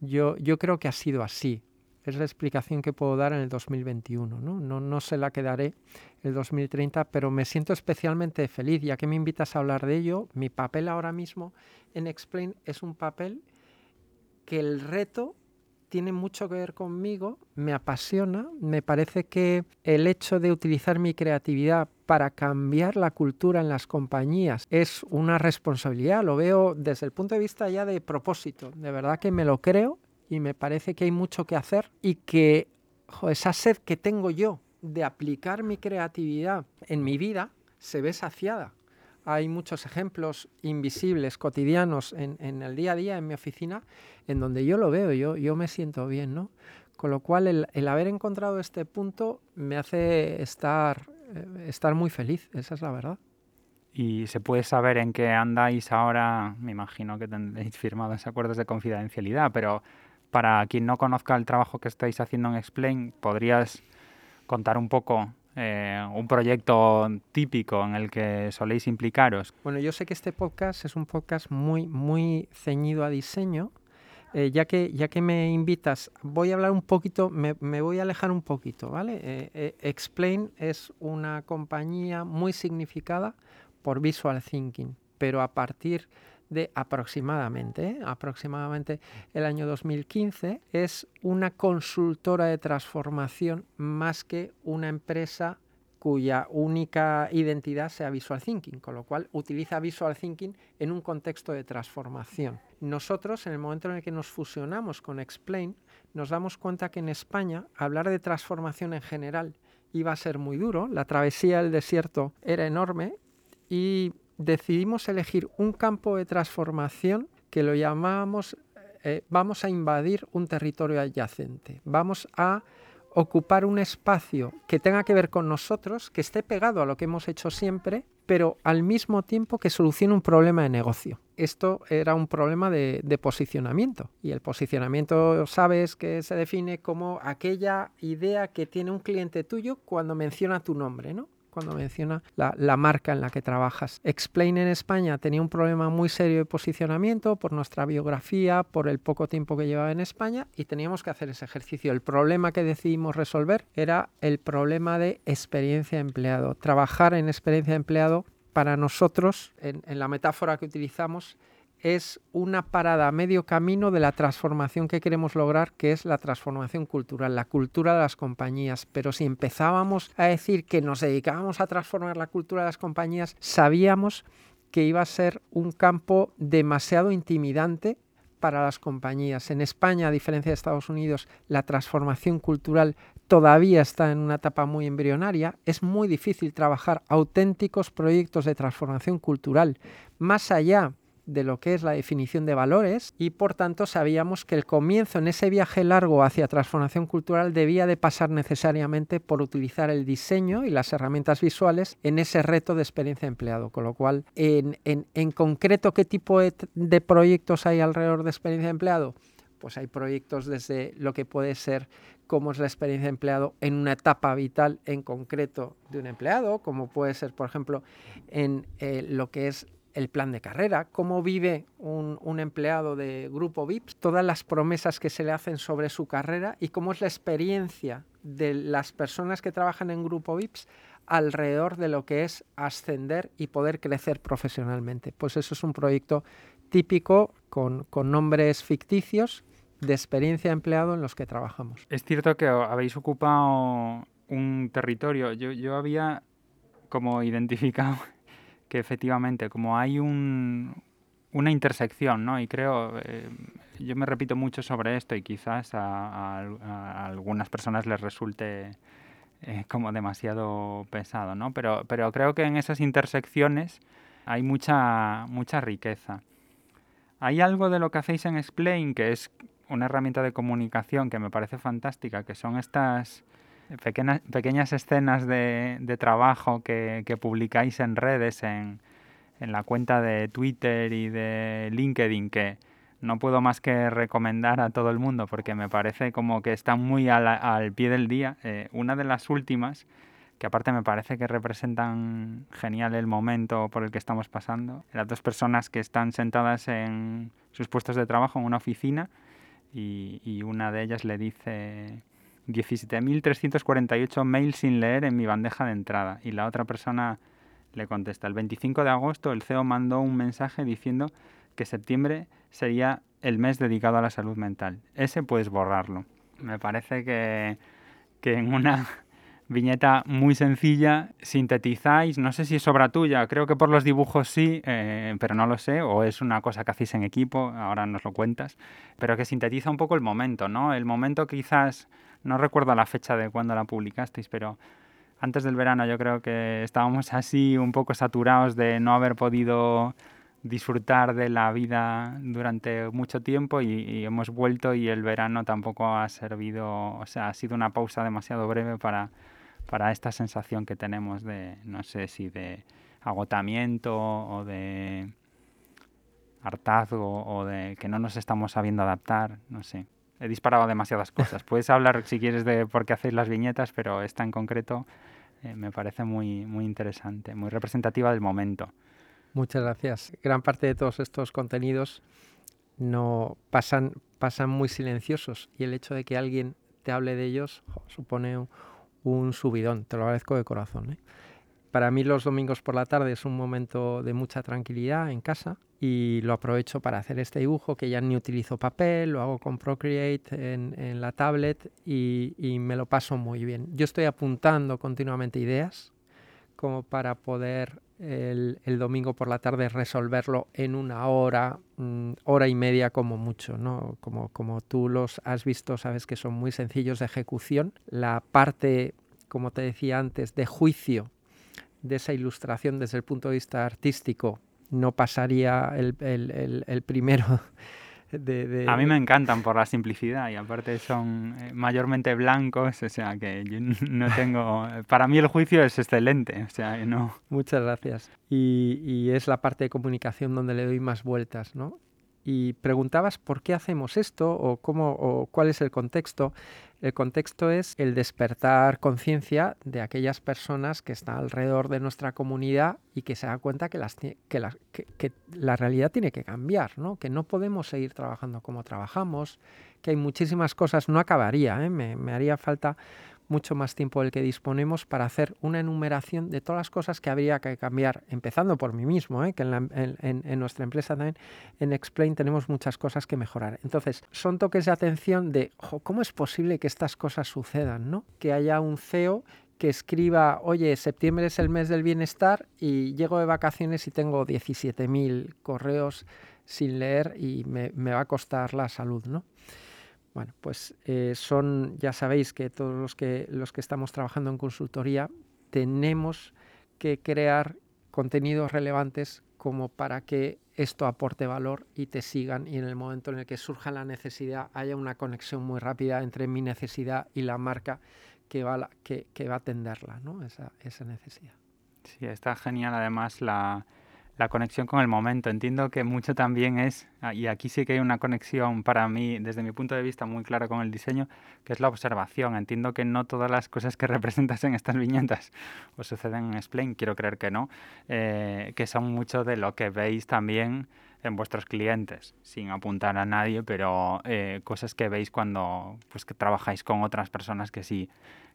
Speaker 3: Yo, yo creo que ha sido así. Es la explicación que puedo dar en el 2021, ¿no? No, no se la quedaré el 2030, pero me siento especialmente feliz, ya que me invitas a hablar de ello. Mi papel ahora mismo en Explain es un papel que el reto tiene mucho que ver conmigo, me apasiona, me parece que el hecho de utilizar mi creatividad para cambiar la cultura en las compañías es una responsabilidad, lo veo desde el punto de vista ya de propósito, de verdad que me lo creo y me parece que hay mucho que hacer y que esa sed que tengo yo de aplicar mi creatividad en mi vida se ve saciada hay muchos ejemplos invisibles, cotidianos, en, el día a día, en mi oficina, en donde yo lo veo, yo, yo me siento bien, ¿no? Con lo cual, el, haber encontrado este punto me hace estar, eh, estar muy feliz, esa es la verdad.
Speaker 2: ¿Y se puede saber en qué andáis ahora? Me imagino que tendréis firmados acuerdos de confidencialidad, pero para quien no conozca el trabajo que estáis haciendo en Explain, ¿podrías contar un poco eh, un proyecto típico en el que soléis implicaros?
Speaker 3: Bueno, yo sé que este podcast es un podcast muy, muy ceñido a diseño. Eh, ya, que, ya que me invitas, voy a hablar un poquito, me, voy a alejar un poquito, ¿vale? Eh, Explain es una compañía muy significada por Visual Thinking, pero a partir de aproximadamente, aproximadamente el año 2015, es una consultora de transformación más que una empresa cuya única identidad sea Visual Thinking, con lo cual utiliza Visual Thinking en un contexto de transformación. Nosotros, en el momento en el que nos fusionamos con Explain, nos damos cuenta que en España hablar de transformación en general iba a ser muy duro, la travesía del desierto era enorme y decidimos elegir un campo de transformación que lo llamábamos eh, vamos a invadir un territorio adyacente, vamos a ocupar un espacio que tenga que ver con nosotros, que esté pegado a lo que hemos hecho siempre, pero al mismo tiempo que solucione un problema de negocio. Esto era un problema de, de, posicionamiento. Y el posicionamiento, sabes, que se define como aquella idea que tiene un cliente tuyo cuando menciona tu nombre, ¿no? Cuando menciona la, marca en la que trabajas. Explain en España tenía un problema muy serio de posicionamiento por nuestra biografía, por el poco tiempo que llevaba en España y teníamos que hacer ese ejercicio. El problema que decidimos resolver era el problema de experiencia de empleado. Trabajar en experiencia de empleado para nosotros, en la metáfora que utilizamos, es una parada a medio camino de la transformación que queremos lograr, que es la transformación cultural, la cultura de las compañías. Pero si empezábamos a decir que nos dedicábamos a transformar la cultura de las compañías, sabíamos que iba a ser un campo demasiado intimidante para las compañías. En España, a diferencia de Estados Unidos, la transformación cultural todavía está en una etapa muy embrionaria. Es muy difícil trabajar auténticos proyectos de transformación cultural más allá de lo que es la definición de valores y por tanto sabíamos que el comienzo en ese viaje largo hacia transformación cultural debía de pasar necesariamente por utilizar el diseño y las herramientas visuales en ese reto de experiencia de empleado. Con lo cual, en, en, concreto, ¿qué tipo de, de proyectos hay alrededor de experiencia de empleado? Pues hay proyectos desde lo que puede ser cómo es la experiencia de empleado en una etapa vital en concreto de un empleado, como puede ser, por ejemplo, en eh, lo que es el plan de carrera, cómo vive un, empleado de grupo VIPS, todas las promesas que se le hacen sobre su carrera y cómo es la experiencia de las personas que trabajan en grupo VIPS alrededor de lo que es ascender y poder crecer profesionalmente. Pues eso es un proyecto típico con, nombres ficticios de experiencia de empleado en los que trabajamos.
Speaker 2: Es cierto que habéis ocupado un territorio. Yo, yo había como identificado que efectivamente, como hay un, una intersección, ¿no? Y creo, eh, yo me repito mucho sobre esto y quizás a, algunas personas les resulte eh, como demasiado pesado, ¿no? Pero, pero creo que en esas intersecciones hay mucha, mucha riqueza. Hay algo de lo que hacéis en Explain, que es una herramienta de comunicación que me parece fantástica, que son estas pequeñas, pequeñas escenas de, de trabajo que, que, publicáis en redes, en, en, la cuenta de Twitter y de LinkedIn, que no puedo más que recomendar a todo el mundo porque me parece como que están muy al, al pie del día. Eh, una de las últimas, que aparte me parece que representan genial el momento por el que estamos pasando, las dos personas que están sentadas en sus puestos de trabajo en una oficina y, y una de ellas le dice 17.348 mails sin leer en mi bandeja de entrada. Y la otra persona le contesta, el 25 de agosto el CEO mandó un mensaje diciendo que septiembre sería el mes dedicado a la salud mental. Ese puedes borrarlo. Me parece que, que en una viñeta muy sencilla sintetizáis, no sé si es obra tuya, creo que por los dibujos sí, eh, pero no lo sé, o es una cosa que hacéis en equipo, ahora nos lo cuentas, pero que sintetiza un poco el momento, ¿no? El momento quizás no recuerdo la fecha de cuando la publicasteis, pero antes del verano yo creo que estábamos así un poco saturados de no haber podido disfrutar de la vida durante mucho tiempo y, hemos vuelto y el verano tampoco ha servido, o sea, ha sido una pausa demasiado breve para, para esta sensación que tenemos de, no sé si de agotamiento o de hartazgo o de que no nos estamos sabiendo adaptar, no sé he disparado demasiadas cosas. Puedes hablar si quieres de por qué hacéis las viñetas, pero esta en concreto eh, me parece muy, muy interesante, muy representativa del momento.
Speaker 3: Muchas gracias. Gran parte de todos estos contenidos no pasan, pasan muy silenciosos y el hecho de que alguien te hable de ellos supone un, subidón. Te lo agradezco de corazón. ¿eh? Para mí los domingos por la tarde es un momento de mucha tranquilidad en casa y lo aprovecho para hacer este dibujo que ya ni utilizo papel, lo hago con Procreate en, la tablet y, me lo paso muy bien. Yo estoy apuntando continuamente ideas como para poder el, domingo por la tarde resolverlo en una hora, mm, hora y media como mucho, ¿no? Como, como tú los has visto, sabes que son muy sencillos de ejecución. La parte, como te decía antes, de juicio de esa ilustración desde el punto de vista artístico no pasaría el, el primero
Speaker 2: a mí me encantan por la simplicidad y aparte son eh, mayormente blancos, o sea que yo no tengo... Para mí el juicio es excelente, o sea, no...
Speaker 3: Muchas gracias. Y, y es la parte de comunicación donde le doy más vueltas, ¿no? y preguntabas por qué hacemos esto o cómo o cuál es el contexto. El contexto es el despertar conciencia de aquellas personas que están alrededor de nuestra comunidad y que se dan cuenta que, las, que, que, la realidad tiene que cambiar, ¿no? que no podemos seguir trabajando como trabajamos, que hay muchísimas cosas, no acabaría, ¿eh? me haría falta mucho más tiempo del que disponemos para hacer una enumeración de todas las cosas que habría que cambiar, empezando por mí mismo, ¿eh? que en, nuestra empresa también, en Explain, tenemos muchas cosas que mejorar. Entonces, son toques de atención de cómo es posible que estas cosas sucedan, ¿no? Que haya un CEO que escriba, oye, septiembre es el mes del bienestar y llego de vacaciones y tengo 17.000 correos sin leer y me, me va a costar la salud, ¿no? Bueno, pues eh, son, ya sabéis que todos los que, los que estamos trabajando en consultoría tenemos que crear contenidos relevantes como para que esto aporte valor y te sigan y en el momento en el que surja la necesidad haya una conexión muy rápida entre mi necesidad y la marca que va, que, que va a atenderla, ¿no? esa, esa necesidad.
Speaker 2: Sí, está genial además la, la conexión con el momento. Entiendo que mucho también es, ah, y aquí sí que hay una conexión para mí, desde mi punto de vista, muy clara con el diseño, que es la observación. Entiendo que no todas las cosas que representas en estas viñetas os suceden en Explain, quiero creer que no, eh, que son mucho de lo que veis también en vuestros clientes, sin apuntar a nadie, pero eh, cosas que veis cuando pues, que trabajáis con otras personas que sí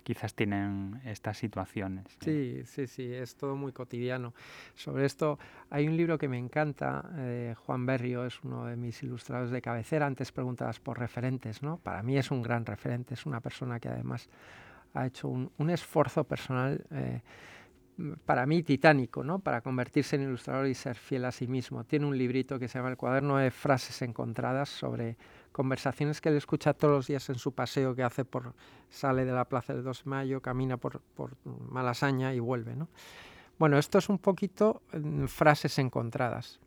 Speaker 2: quizás tienen estas situaciones.
Speaker 3: Sí, sí, sí, es todo muy cotidiano. Sobre esto hay un libro que me encanta, eh, Juan Berrio es uno de mis ilustradores de cabecera, antes preguntadas por referentes, ¿no? Para mí es un gran referente, es una persona que además ha hecho un, esfuerzo personal. Eh, para mí titánico, ¿no? Para convertirse en ilustrador y ser fiel a sí mismo. Tiene un librito que se llama El cuaderno de frases encontradas sobre conversaciones que él escucha todos los días en su paseo que hace por sale de la Plaza del 2 de Mayo, camina por, por Malasaña y vuelve, ¿no? Bueno, esto es un poquito mm, frases encontradas.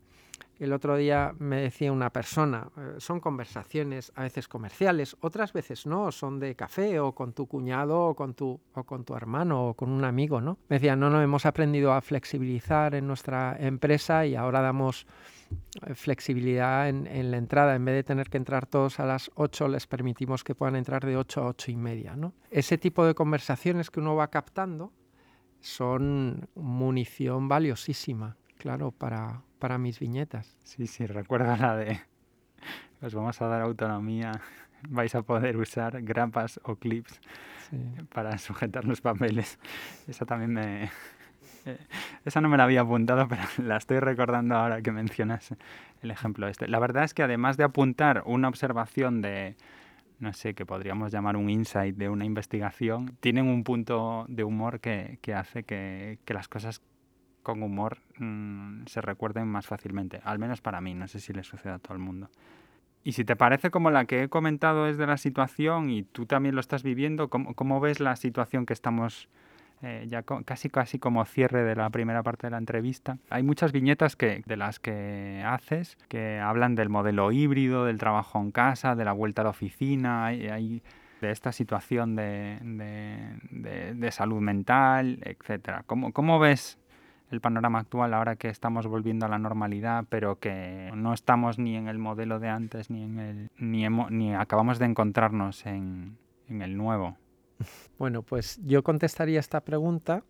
Speaker 3: El otro día me decía una persona, eh, son conversaciones a veces comerciales, otras veces no, son de café o con tu cuñado o con tu, o con tu hermano o con un amigo, ¿no? Me decía, no, no, hemos aprendido a flexibilizar en nuestra empresa y ahora damos eh, flexibilidad en, la entrada. En vez de tener que entrar todos a las 8, les permitimos que puedan entrar de 8 a 8 y media, ¿no? Ese tipo de conversaciones que uno va captando son munición valiosísima, claro, para para mis viñetas.
Speaker 2: Sí, sí, recuerda la de os vamos a dar autonomía, vais a poder usar grapas o clips para sujetar los papeles. Esa también me... Eh, esa no me la había apuntado, pero la estoy recordando ahora que mencionas el ejemplo este. La verdad es que además de apuntar una observación de, no sé, que podríamos llamar un insight de una investigación, tienen un punto de humor que, que hace que, que las cosas con humor mm, se recuerden más fácilmente, al menos para mí, no sé si le sucede a todo el mundo. Y si te parece como la que he comentado es de la situación y tú también lo estás viviendo, ¿cómo, cómo ves la situación que estamos eh, ya casi casi como cierre de la primera parte de la entrevista? Hay muchas viñetas que, de las que haces que hablan del modelo híbrido, del trabajo en casa, de la vuelta a la oficina, de esta situación de, salud mental, etcétera. ¿Cómo, ¿Cómo ves el panorama actual ahora que estamos volviendo a la normalidad, pero que no estamos ni en el modelo de antes ni en el ni, ni acabamos de encontrarnos en, en el nuevo.
Speaker 3: Bueno, pues yo contestaría esta pregunta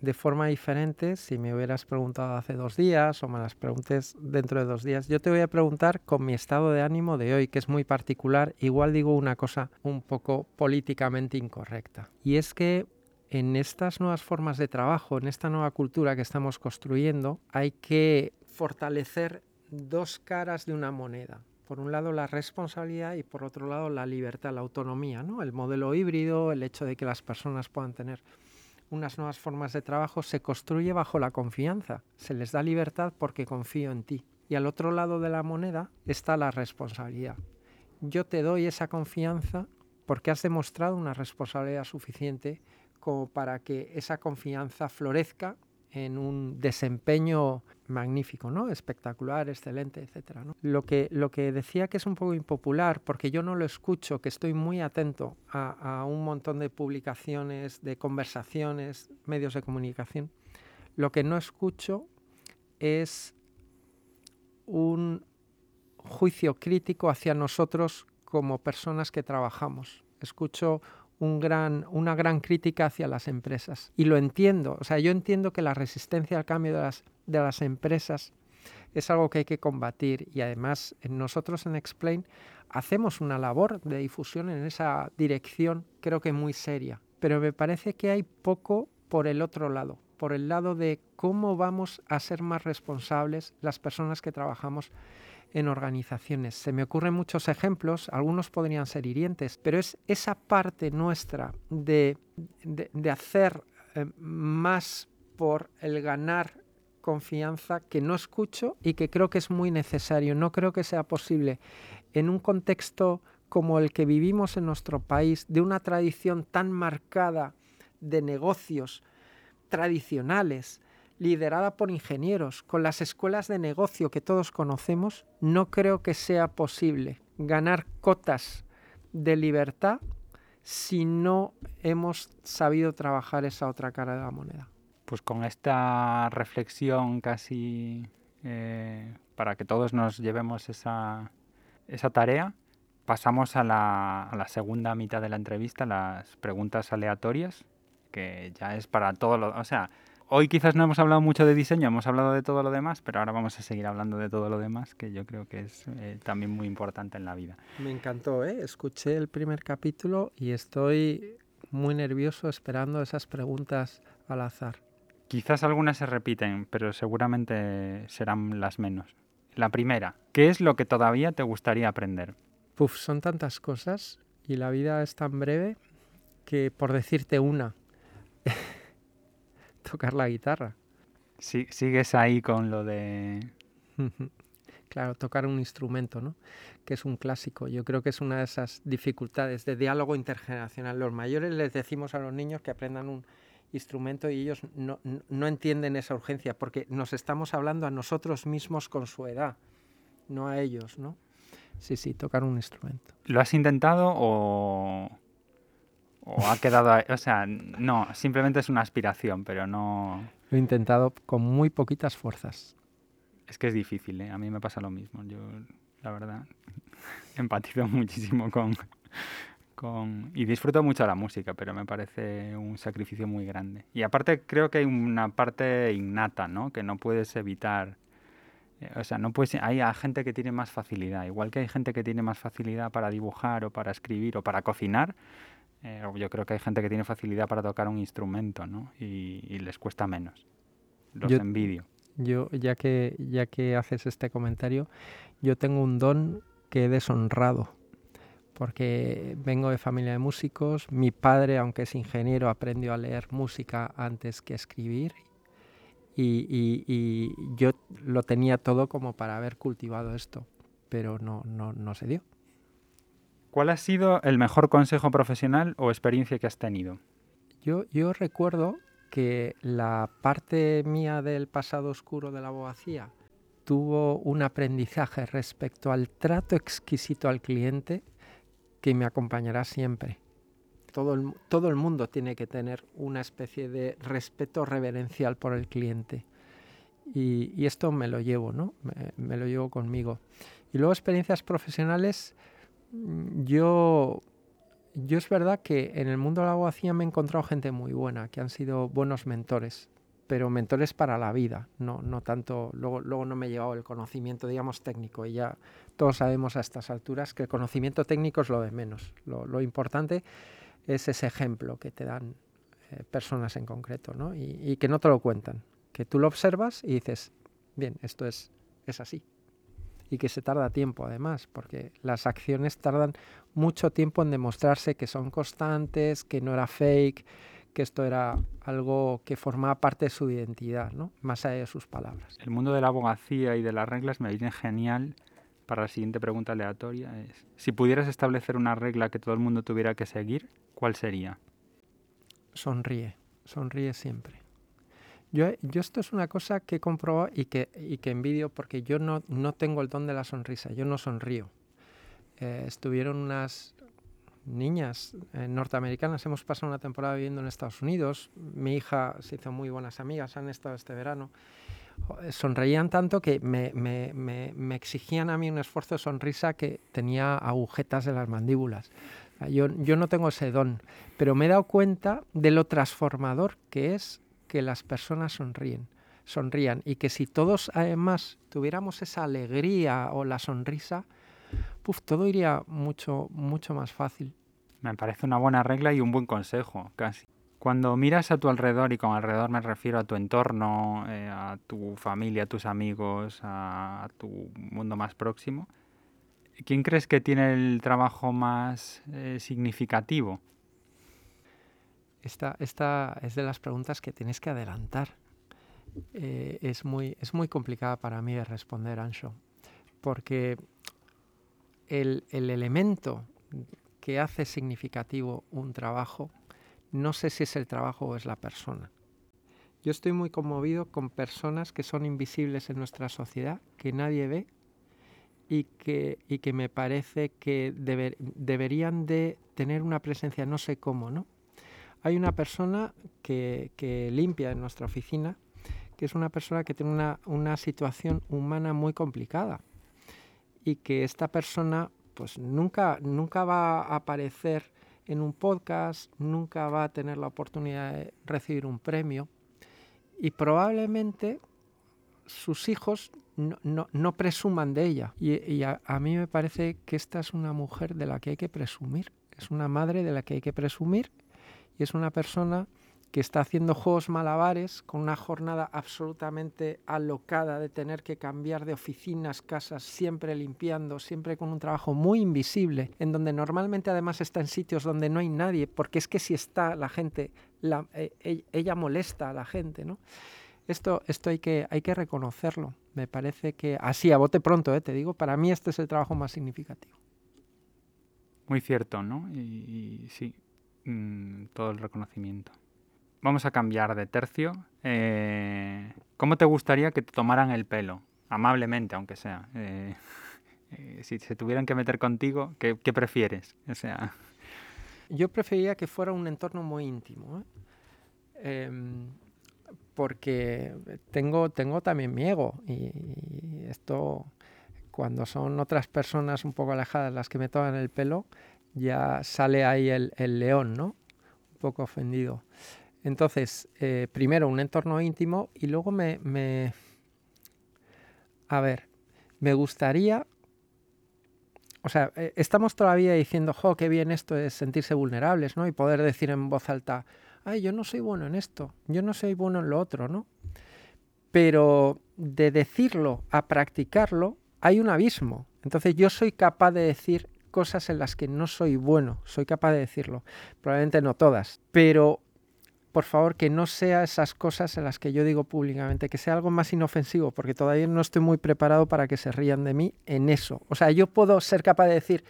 Speaker 3: de forma diferente si me hubieras preguntado hace dos días o me las preguntes dentro de dos días. Yo te voy a preguntar con mi estado de ánimo de hoy, que es muy particular. Igual digo una cosa un poco políticamente incorrecta. Y es que en estas nuevas formas de trabajo, en esta nueva cultura que estamos construyendo, hay que fortalecer dos caras de una moneda. Por un lado la responsabilidad y por otro lado la libertad, la autonomía, ¿no? El modelo híbrido, el hecho de que las personas puedan tener unas nuevas formas de trabajo se construye bajo la confianza. Se les da libertad porque confío en ti. Y al otro lado de la moneda está la responsabilidad. Yo te doy esa confianza porque has demostrado una responsabilidad suficiente como para que esa confianza florezca en un desempeño magnífico, ¿no? espectacular, excelente, etc. Lo, que, lo que decía que es un poco impopular, porque yo no lo escucho, que estoy muy atento a, a un montón de publicaciones, de conversaciones, medios de comunicación, lo que no escucho es un juicio crítico hacia nosotros como personas que trabajamos. Escucho una gran crítica hacia las empresas. Y lo entiendo. O sea, yo entiendo que la resistencia al cambio de las, de las empresas es algo que hay que combatir. Y además, nosotros en Explain hacemos una labor de difusión en esa dirección, creo que muy seria. Pero me parece que hay poco por el otro lado, por el lado de cómo vamos a ser más responsables las personas que trabajamos en organizaciones. Se me ocurren muchos ejemplos, algunos podrían ser hirientes, pero es esa parte nuestra de, de, hacer eh, más por el ganar confianza que no escucho y que creo que es muy necesario. No creo que sea posible en un contexto como el que vivimos en nuestro país, de una tradición tan marcada de negocios tradicionales, liderada por ingenieros, con las escuelas de negocio que todos conocemos, no creo que sea posible ganar cotas de libertad si no hemos sabido trabajar esa otra cara de la moneda.
Speaker 2: Pues con esta reflexión casi eh, para que todos nos llevemos esa, esa tarea, pasamos a la, a la segunda mitad de la entrevista, las preguntas aleatorias, que ya es para todo lo... O sea, Hoy quizás no hemos hablado mucho de diseño, hemos hablado de todo lo demás, pero ahora vamos a seguir hablando de todo lo demás, que yo creo que es eh, también muy importante en la vida.
Speaker 3: Me encantó, ¿eh? escuché el primer capítulo y estoy muy nervioso esperando esas preguntas al azar.
Speaker 2: Quizás algunas se repiten, pero seguramente serán las menos. La primera, ¿qué es lo que todavía te gustaría aprender?
Speaker 3: Puf, son tantas cosas y la vida es tan breve que por decirte una, tocar la guitarra.
Speaker 2: Sí, sigues ahí con lo de...
Speaker 3: claro, tocar un instrumento, ¿no? Que es un clásico. Yo creo que es una de esas dificultades de diálogo intergeneracional. Los mayores les decimos a los niños que aprendan un instrumento y ellos no, no entienden esa urgencia porque nos estamos hablando a nosotros mismos con su edad, no a ellos, ¿no? Sí, sí, tocar un instrumento.
Speaker 2: ¿Lo has intentado o, o ha quedado, o sea, no, simplemente es una aspiración, pero no...
Speaker 3: Lo he intentado con muy poquitas fuerzas.
Speaker 2: Es que es difícil, ¿eh? a mí me pasa lo mismo. Yo, la verdad, empatizo muchísimo con, con... Y disfruto mucho la música, pero me parece un sacrificio muy grande. Y aparte creo que hay una parte innata, ¿no? Que no puedes evitar... Eh, o sea, no puedes... Hay gente que tiene más facilidad. Igual que hay gente que tiene más facilidad para dibujar o para escribir o para cocinar, eh, yo creo que hay gente que tiene facilidad para tocar un instrumento, ¿no? Y, les cuesta menos. Los yo, envidio.
Speaker 3: Yo, ya que, ya que haces este comentario, yo tengo un don que he deshonrado. Porque vengo de familia de músicos. Mi padre, aunque es ingeniero, aprendió a leer música antes que escribir. Y, y yo lo tenía todo como para haber cultivado esto. Pero no, no, no se dio.
Speaker 2: ¿Cuál ha sido el mejor consejo profesional o experiencia que has tenido?
Speaker 3: Yo, recuerdo que la parte mía del pasado oscuro de la abogacía tuvo un aprendizaje respecto al trato exquisito al cliente que me acompañará siempre. Todo el, mundo tiene que tener una especie de respeto reverencial por el cliente. Y, esto me lo llevo, ¿no? Me, lo llevo conmigo. Y luego experiencias profesionales, yo, yo es verdad que en el mundo de la abogacía me he encontrado gente muy buena, que han sido buenos mentores, pero mentores para la vida, no, no tanto, luego, luego no me he llevado el conocimiento, digamos, técnico, y ya todos sabemos a estas alturas que el conocimiento técnico es lo de menos, lo, importante es ese ejemplo que te dan eh, personas en concreto, ¿no? Y, que no te lo cuentan, que tú lo observas y dices, bien, esto es, es así. Y que se tarda tiempo además, porque las acciones tardan mucho tiempo en demostrarse que son constantes, que no era fake, que esto era algo que formaba parte de su identidad, ¿no? más allá de sus palabras.
Speaker 2: El mundo de la abogacía y de las reglas me viene genial para la siguiente pregunta aleatoria. Es, si pudieras establecer una regla que todo el mundo tuviera que seguir, ¿cuál sería?
Speaker 3: Sonríe, sonríe siempre. Yo, yo esto es una cosa que he comprobado y que, y que envidio porque yo no, no tengo el don de la sonrisa, yo no sonrío. Eh, estuvieron unas niñas eh, norteamericanas, hemos pasado una temporada viviendo en Estados Unidos, mi hija se hizo muy buenas amigas, han estado este verano, sonreían tanto que me, me, me, me, exigían a mí un esfuerzo de sonrisa que tenía agujetas de las mandíbulas. Yo, yo no tengo ese don, pero me he dado cuenta de lo transformador que es que las personas sonríen, sonrían y que si todos además tuviéramos esa alegría o la sonrisa, puf, todo iría mucho, mucho más fácil.
Speaker 2: Me parece una buena regla y un buen consejo, casi. Cuando miras a tu alrededor, y con alrededor me refiero a tu entorno, eh, a tu familia, a tus amigos, a, tu mundo más próximo, ¿quién crees que tiene el trabajo más eh, significativo?
Speaker 3: Esta, es de las preguntas que tienes que adelantar. Eh, es, muy, es muy complicada para mí de responder, Ancho, porque el, elemento que hace significativo un trabajo, no sé si es el trabajo o es la persona. Yo estoy muy conmovido con personas que son invisibles en nuestra sociedad, que nadie ve y que, y que me parece que deberían de tener una presencia, no sé cómo, ¿no? Hay una persona que, limpia en nuestra oficina, que es una persona que tiene una, situación humana muy complicada y que esta persona pues nunca, nunca va a aparecer en un podcast, nunca va a tener la oportunidad de recibir un premio y probablemente sus hijos no, presuman de ella. Y, a, mí me parece que esta es una mujer de la que hay que presumir, es una madre de la que hay que presumir y es una persona que está haciendo juegos malabares con una jornada absolutamente alocada de tener que cambiar de oficinas, casas, siempre limpiando, siempre con un trabajo muy invisible, en donde normalmente además está en sitios donde no hay nadie, porque es que si está la gente, eh, ella molesta a la gente, ¿no? Esto, esto hay, que, hay que reconocerlo. Me parece que, así a bote pronto, eh, te digo, para mí este es el trabajo más significativo.
Speaker 2: Muy cierto, ¿no? Y, sí, mm, todo el reconocimiento vamos a cambiar de tercio. Eh, ¿Cómo te gustaría que te tomaran el pelo? Amablemente, aunque sea. Eh, eh, si se tuvieran que meter contigo, ¿qué, prefieres?
Speaker 3: Yo preferiría que fuera un entorno muy íntimo. Em, porque tengo, tengo también mi ego y, esto cuando son otras personas un poco alejadas las que me toman el pelo, ya sale ahí el, el león, ¿no? Un poco ofendido. Entonces, eh, primero un entorno íntimo y luego me, me, A ver, me gustaría... O sea, eh, estamos todavía diciendo, jo, qué bien esto es sentirse vulnerables, ¿no? Y poder decir en voz alta, ay, yo no soy bueno en esto, yo no soy bueno en lo otro, ¿no? Pero de decirlo a practicarlo hay un abismo. Entonces yo soy capaz de decir cosas en las que no soy bueno, soy capaz de decirlo. Probablemente no todas, pero por favor, que no sea esas cosas en las que yo digo públicamente, que sea algo más inofensivo, porque todavía no estoy muy preparado para que se rían de mí en eso. O sea, yo puedo ser capaz de decir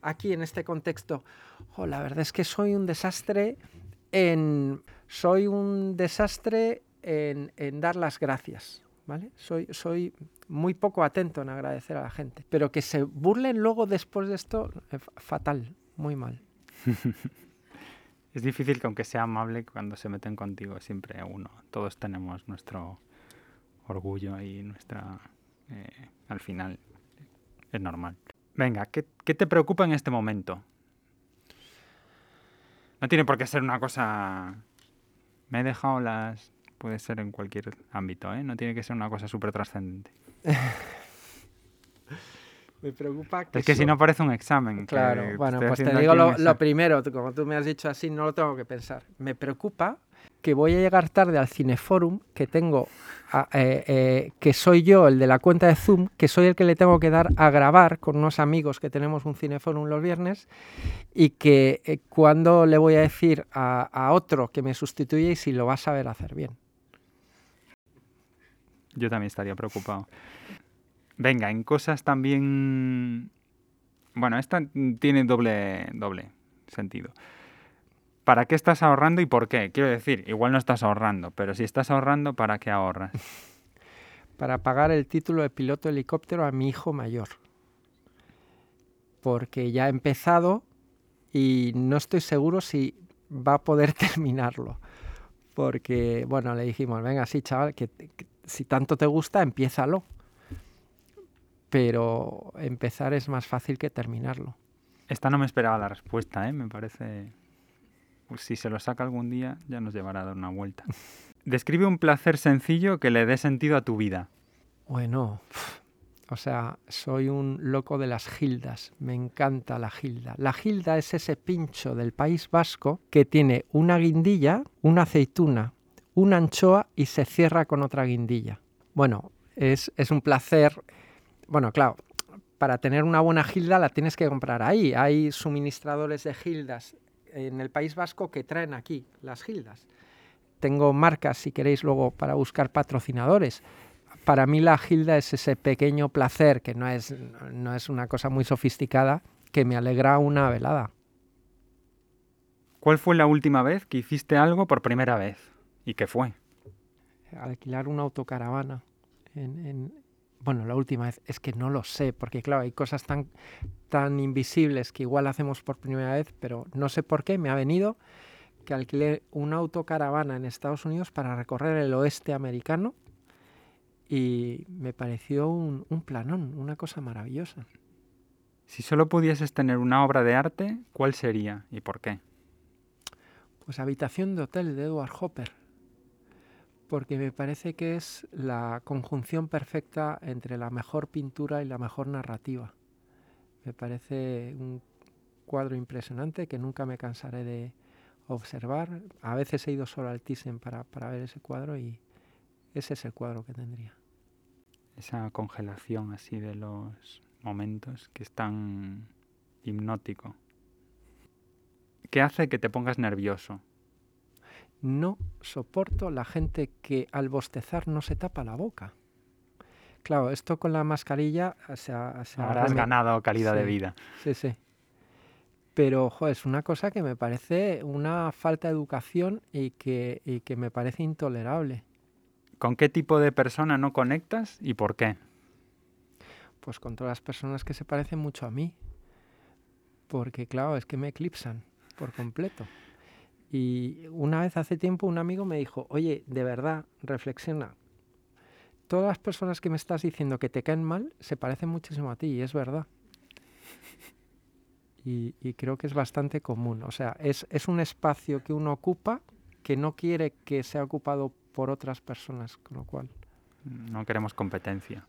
Speaker 3: aquí en este contexto, oh, la verdad es que soy un desastre en, soy un desastre en, dar las gracias. ¿Vale? Soy, soy muy poco atento en agradecer a la gente. Pero que se burlen luego después de esto, eh, fatal, muy mal.
Speaker 2: Es difícil que aunque sea amable, cuando se meten contigo siempre uno. Todos tenemos nuestro orgullo y nuestra... Eh, al final es normal. Venga, ¿qué, te preocupa en este momento? No tiene por qué ser una cosa... Me he dejado las... Puede ser en cualquier ámbito, ¿eh? No tiene que ser una cosa súper trascendente.
Speaker 3: Me preocupa
Speaker 2: que... Es que si no parece un examen.
Speaker 3: Claro, bueno, pues te digo lo, lo, primero, como tú me has dicho así, no lo tengo que pensar. Me preocupa que voy a llegar tarde al Cineforum, que tengo, eh, eh, que soy yo el de la cuenta de Zoom, que soy el que le tengo que dar a grabar con unos amigos que tenemos un Cineforum los viernes, y que eh, cuando le voy a decir a, a, otro que me sustituye y si lo va a saber hacer bien.
Speaker 2: Yo también estaría preocupado. Venga, en cosas también... Bueno, esta tiene doble, doble sentido. ¿para qué estás ahorrando y por qué? Quiero decir, igual no estás ahorrando, pero si estás ahorrando, ¿para qué ahorras?
Speaker 3: Para pagar el título de piloto de helicóptero a mi hijo mayor. Porque ya ha empezado y no estoy seguro si va a poder terminarlo. Porque, bueno, le dijimos, venga, sí, chaval, que, que si tanto te gusta, empiézalo. Pero empezar es más fácil que terminarlo.
Speaker 2: Esta no me esperaba la respuesta, ¿eh? Me parece pues si se lo saca algún día, ya nos llevará a dar una vuelta. Describe un placer sencillo que le dé sentido a tu vida.
Speaker 3: Bueno, o sea, soy un loco de las gildas. Me encanta la gilda. La gilda es ese pincho del País Vasco que tiene una guindilla, una aceituna, una anchoa y se cierra con otra guindilla. Bueno, es, es un placer. Bueno, claro, para tener una buena gilda la tienes que comprar ahí. Hay suministradores de gildas en el País Vasco que traen aquí las gildas. Tengo marcas, si queréis, luego para buscar patrocinadores. Para mí la gilda es ese pequeño placer, que no es, no es una cosa muy sofisticada, que me alegra una velada.
Speaker 2: ¿Cuál fue la última vez que hiciste algo por primera vez? ¿Y qué fue?
Speaker 3: Alquilar una autocaravana en, bueno, la última vez es que no lo sé, porque claro, hay cosas tan, tan invisibles que igual hacemos por primera vez, pero no sé por qué me ha venido que alquilé una autocaravana en Estados Unidos para recorrer el oeste americano y me pareció un, un planón, una cosa maravillosa.
Speaker 2: Si solo pudieses tener una obra de arte, ¿cuál sería y por qué?
Speaker 3: Pues Habitación de Hotel de Edward Hopper porque me parece que es la conjunción perfecta entre la mejor pintura y la mejor narrativa. Me parece un cuadro impresionante que nunca me cansaré de observar. A veces he ido solo al Thyssen para, para ver ese cuadro y ese es el cuadro que tendría.
Speaker 2: Esa congelación así de los momentos que es tan hipnótico. ¿Qué hace que te pongas nervioso?
Speaker 3: no soporto la gente que al bostezar no se tapa la boca. Claro, esto con la mascarilla se ha...
Speaker 2: Ahora has ganado calidad de vida.
Speaker 3: Sí, sí. Pero, ojo, es una cosa que me parece una falta de educación y que, y que me parece intolerable.
Speaker 2: ¿Con qué tipo de persona no conectas y por qué?
Speaker 3: Pues con todas las personas que se parecen mucho a mí. Porque, claro, es que me eclipsan por completo. Y una vez hace tiempo un amigo me dijo, oye, de verdad, reflexiona. Todas las personas que me estás diciendo que te caen mal se parecen muchísimo a ti, y es verdad. Y, creo que es bastante común. O sea, es, es un espacio que uno ocupa que no quiere que sea ocupado por otras personas, con lo cual...
Speaker 2: No queremos competencia.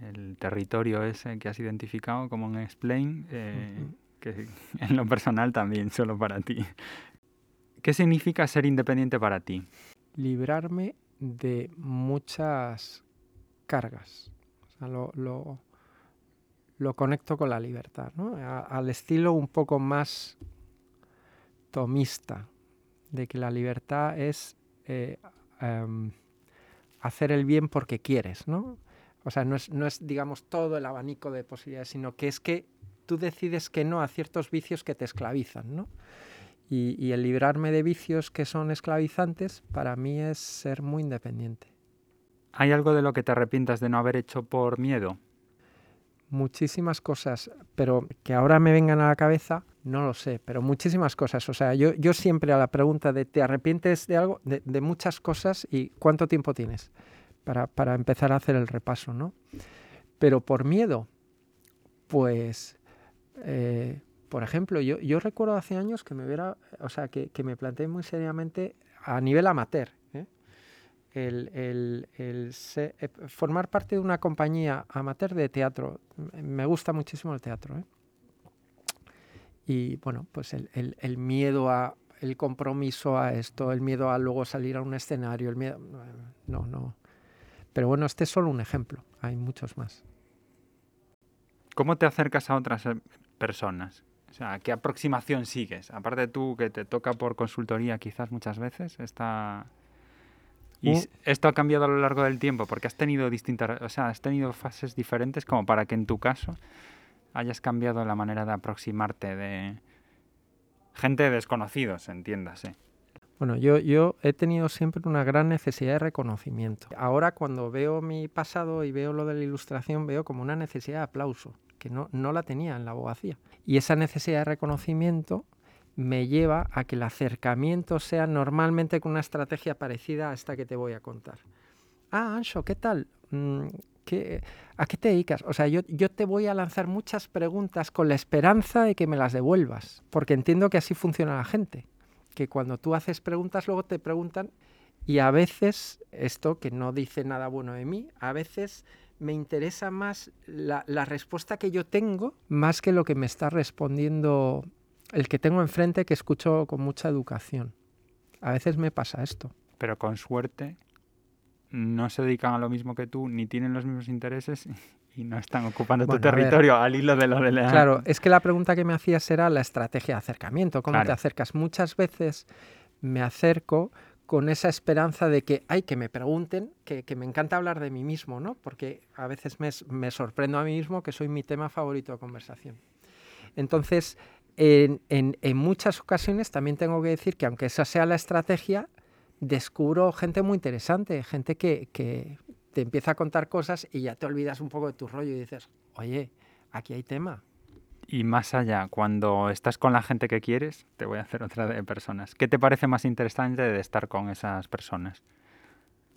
Speaker 2: El territorio ese que has identificado como en Explain eh, que en lo personal también, solo para ti. ¿Qué significa ser independiente para ti?
Speaker 3: Librarme de muchas cargas. lo, lo, conecto con la libertad, ¿no? al estilo un poco más tomista, de que la libertad es eh, hacer el bien porque quieres, ¿no? O sea, no es, no es, digamos, todo el abanico de posibilidades, sino que es que tú decides que no a ciertos vicios que te esclavizan, ¿no? Y, el librarme de vicios que son esclavizantes para mí es ser muy independiente.
Speaker 2: ¿Hay algo de lo que te arrepientas de no haber hecho por miedo?
Speaker 3: Muchísimas cosas, pero que ahora me vengan a la cabeza, no lo sé, pero muchísimas cosas. O sea, yo, yo siempre a la pregunta de ¿te arrepientes de algo? De, de muchas cosas y ¿cuánto tiempo tienes? Para, para empezar a hacer el repaso, ¿no? Pero por miedo, pues eh, por ejemplo, yo, yo, recuerdo hace años que me hubiera, o sea, que, que, me planteé muy seriamente a nivel amateur, ¿eh? el, el- el se- eh, formar parte de una compañía amateur de teatro. Me gusta muchísimo el teatro. ¿eh? Y bueno, pues el, el- el miedo a el compromiso a esto, el miedo a luego salir a un escenario, el miedo. No, no. Pero bueno, este es solo un ejemplo. Hay muchos más.
Speaker 2: ¿Cómo te acercas a otras eh, personas? O sea, ¿qué aproximación sigues? Aparte tú, que te toca por consultoría quizás muchas veces, está... ¿Y esto ha cambiado a lo largo del tiempo? Porque has tenido distintas... O sea, has tenido fases diferentes como para que en tu caso hayas cambiado la manera de aproximarte de gente de desconocidos, entiéndase.
Speaker 3: Bueno, yo, yo he tenido siempre una gran necesidad de reconocimiento. Ahora cuando veo mi pasado y veo lo de la ilustración, veo como una necesidad de aplauso, que no, no la tenía en la abogacía. Y esa necesidad de reconocimiento me lleva a que el acercamiento sea normalmente con una estrategia parecida a esta que te voy a contar. Ah, Ancho, ¿qué tal? ¿Qué- ¿A qué te dedicas? O sea, yo, yo te voy a lanzar muchas preguntas con la esperanza de que me las devuelvas, porque entiendo que así funciona la gente que cuando tú haces preguntas luego te preguntan y a veces, esto que no dice nada bueno de mí, a veces me interesa más la, la respuesta que yo tengo más que lo que me está respondiendo el que tengo enfrente que escucho con mucha educación. A veces me pasa esto.
Speaker 2: Pero con suerte no se dedican a lo mismo que tú, ni tienen los mismos intereses y no están ocupando
Speaker 3: Bueno,
Speaker 2: tu
Speaker 3: ver.
Speaker 2: territorio al hilo de lo de la...
Speaker 3: Claro, es que la pregunta que me hacías era la estrategia de acercamiento. ¿Cómo te acercas? Muchas veces me acerco con esa esperanza de que, ay, que me pregunten, que, que me encanta hablar de mí mismo, ¿no? Porque a veces me, me sorprendo a mí mismo que soy mi tema favorito de conversación. Entonces, en, en- en muchas ocasiones también tengo que decir que aunque esa sea la estrategia, descubro gente muy interesante, gente que, que te empieza a contar cosas y ya te olvidas un poco de tu rollo y dices, oye, aquí hay tema.
Speaker 2: Y más allá, cuando estás con la gente que quieres, te voy a hacer otra de personas. ¿Qué te parece más interesante de estar con esas personas?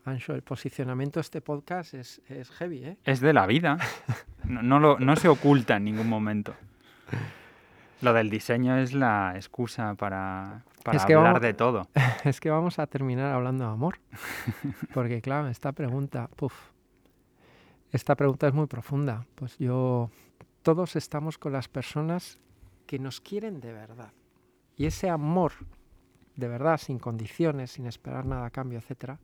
Speaker 3: Ancho, el posicionamiento de este podcast es, es heavy, ¿eh?
Speaker 2: Es de la vida. No, no lo- no se oculta en ningún momento. Lo del diseño es la excusa para, para
Speaker 3: Es que
Speaker 2: hablar
Speaker 3: vamos-
Speaker 2: de todo.
Speaker 3: Es que vamos a terminar hablando de amor. Porque, claro, esta pregunta, puf, esta pregunta es muy profunda. Pues yo, todos estamos con las personas que nos quieren de verdad. Y ese amor, de verdad, sin condiciones, sin esperar nada a cambio, etcétera,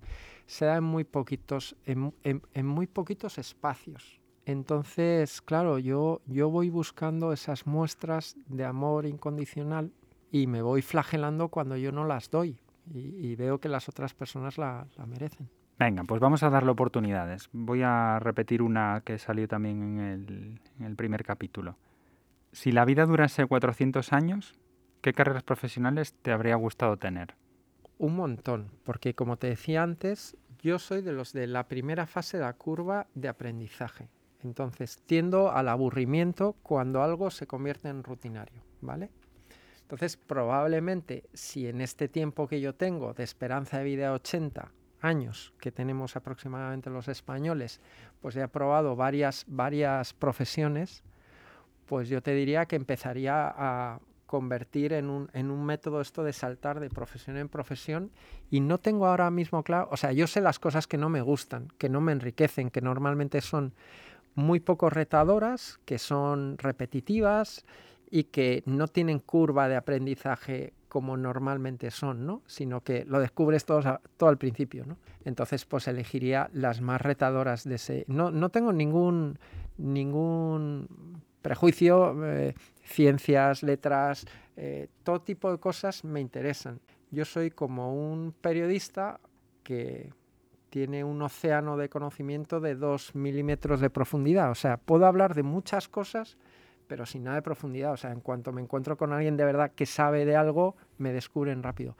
Speaker 3: se da en muy poquitos, en, en- en muy poquitos espacios. Entonces, claro, yo, yo voy buscando esas muestras de amor incondicional y me voy flagelando cuando yo no las doy y, y veo que las otras personas la, la merecen.
Speaker 2: Venga, pues vamos a darle oportunidades. Voy a repetir una que salió también en el, en el primer capítulo. Si la vida durase 400 años, ¿qué carreras profesionales te habría gustado tener?
Speaker 3: Un montón, porque como te decía antes, yo soy de los de la primera fase de la curva de aprendizaje. Entonces tiendo al aburrimiento cuando algo se convierte en rutinario, ¿vale? Entonces probablemente si en este tiempo que yo tengo de esperanza de vida de 80 años que tenemos aproximadamente los españoles, pues he aprobado varias, varias profesiones, pues yo te diría que empezaría a convertir en un, en un método esto de saltar de profesión en profesión. Y no tengo ahora mismo claro, o sea, yo sé las cosas que no me gustan, que no me enriquecen, que normalmente son muy poco retadoras, que son repetitivas y que no tienen curva de aprendizaje como normalmente son, ¿no? Sino que lo descubres todo, todo al principio, ¿no? Entonces, pues elegiría las más retadoras de ese. No, no tengo ningún ningún prejuicio, eh, ciencias, letras, eh, todo tipo de cosas me interesan. Yo soy como un periodista que tiene un océano de conocimiento de dos milímetros de profundidad. O sea, puedo hablar de muchas cosas, pero sin nada de profundidad. O sea, en cuanto me encuentro con alguien de verdad que sabe de algo, me descubren rápido.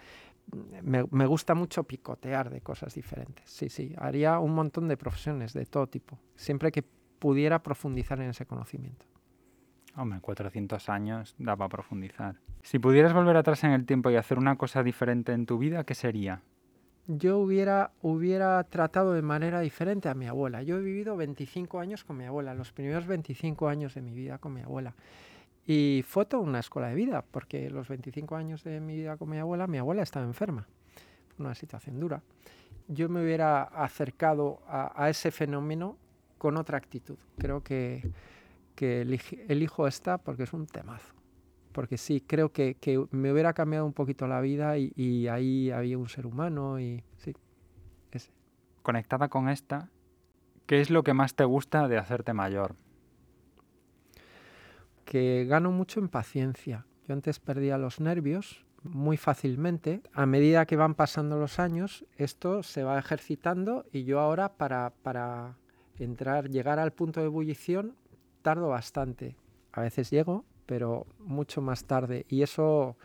Speaker 3: Me, gusta mucho picotear de cosas diferentes. Sí, sí, haría un montón de profesiones de todo tipo, siempre que pudiera profundizar en ese conocimiento.
Speaker 2: Hombre, 400 años da para profundizar. Si pudieras volver atrás en el tiempo y hacer una cosa diferente en tu vida, ¿qué sería?
Speaker 3: Yo hubiera, hubiera tratado de manera diferente a mi abuela. Yo he vivido 25 años con mi abuela, los primeros 25 años de mi vida con mi abuela. Y fue toda una escuela de vida, porque los 25 años de mi vida con mi abuela, mi abuela estaba enferma, una situación dura. yo me hubiera acercado a, ese fenómeno con otra actitud. Creo que, que elijo esta porque es un temazo. Porque sí, creo que, que me hubiera cambiado un poquito la vida y, y, ahí había un ser humano y sí, ese.
Speaker 2: Conectada con esta, ¿qué es lo que más te gusta de hacerte mayor?
Speaker 3: Que gano mucho en paciencia. Yo antes perdía los nervios muy fácilmente. A medida que van pasando los años, esto se va ejercitando y yo ahora para, para entrar, llegar al punto de ebullición, tardo bastante. A veces llego, pero mucho más tarde. Y eso,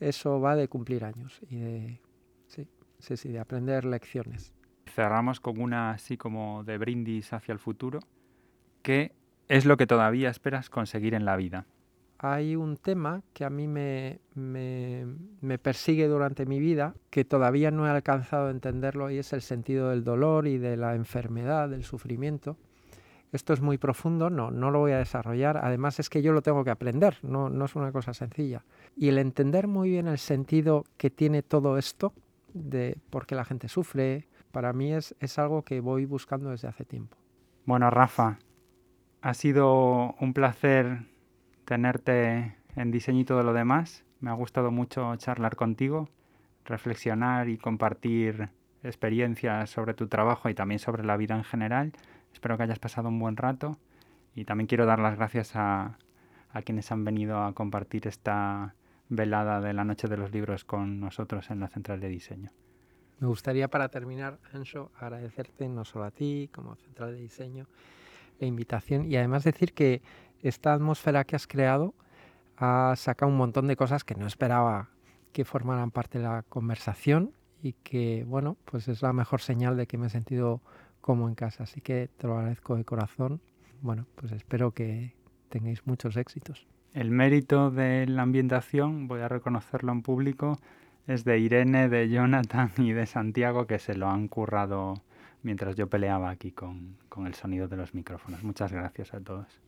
Speaker 3: eso va de cumplir años y de, sí, sí, sí, de aprender lecciones.
Speaker 2: Cerramos con una así como de brindis hacia el futuro. ¿Qué es lo que todavía esperas conseguir en la vida?
Speaker 3: hay un tema que a mí me, me, persigue durante mi vida, que todavía no he alcanzado a entenderlo, y es el sentido del dolor y de la enfermedad, del sufrimiento. Esto es muy profundo, no, no lo voy a desarrollar. Además es que yo lo tengo que aprender, no, no es una cosa sencilla. Y el entender muy bien el sentido que tiene todo esto, de por qué la gente sufre, para mí es, es algo que voy buscando desde hace tiempo.
Speaker 2: Bueno, Rafa, ha sido un placer tenerte en diseño y todo lo demás. Me ha gustado mucho charlar contigo, reflexionar y compartir experiencias sobre tu trabajo y también sobre la vida en general. Espero que hayas pasado un buen rato y también quiero dar las gracias a, quienes han venido a compartir esta velada de la Noche de los Libros con nosotros en la Central de Diseño.
Speaker 3: Me gustaría para terminar, Anso, agradecerte no solo a ti como Central de Diseño la invitación y además decir que esta atmósfera que has creado ha sacado un montón de cosas que no esperaba que formaran parte de la conversación y que, bueno, pues es la mejor señal de que me he sentido como en casa. Así que te lo agradezco de corazón. Bueno, pues espero que tengáis muchos éxitos.
Speaker 2: El mérito de la ambientación, voy a reconocerlo en público, es de Irene, de Jonathan y de Santiago que se lo han currado mientras yo peleaba aquí con, con el sonido de los micrófonos. Muchas gracias a todos.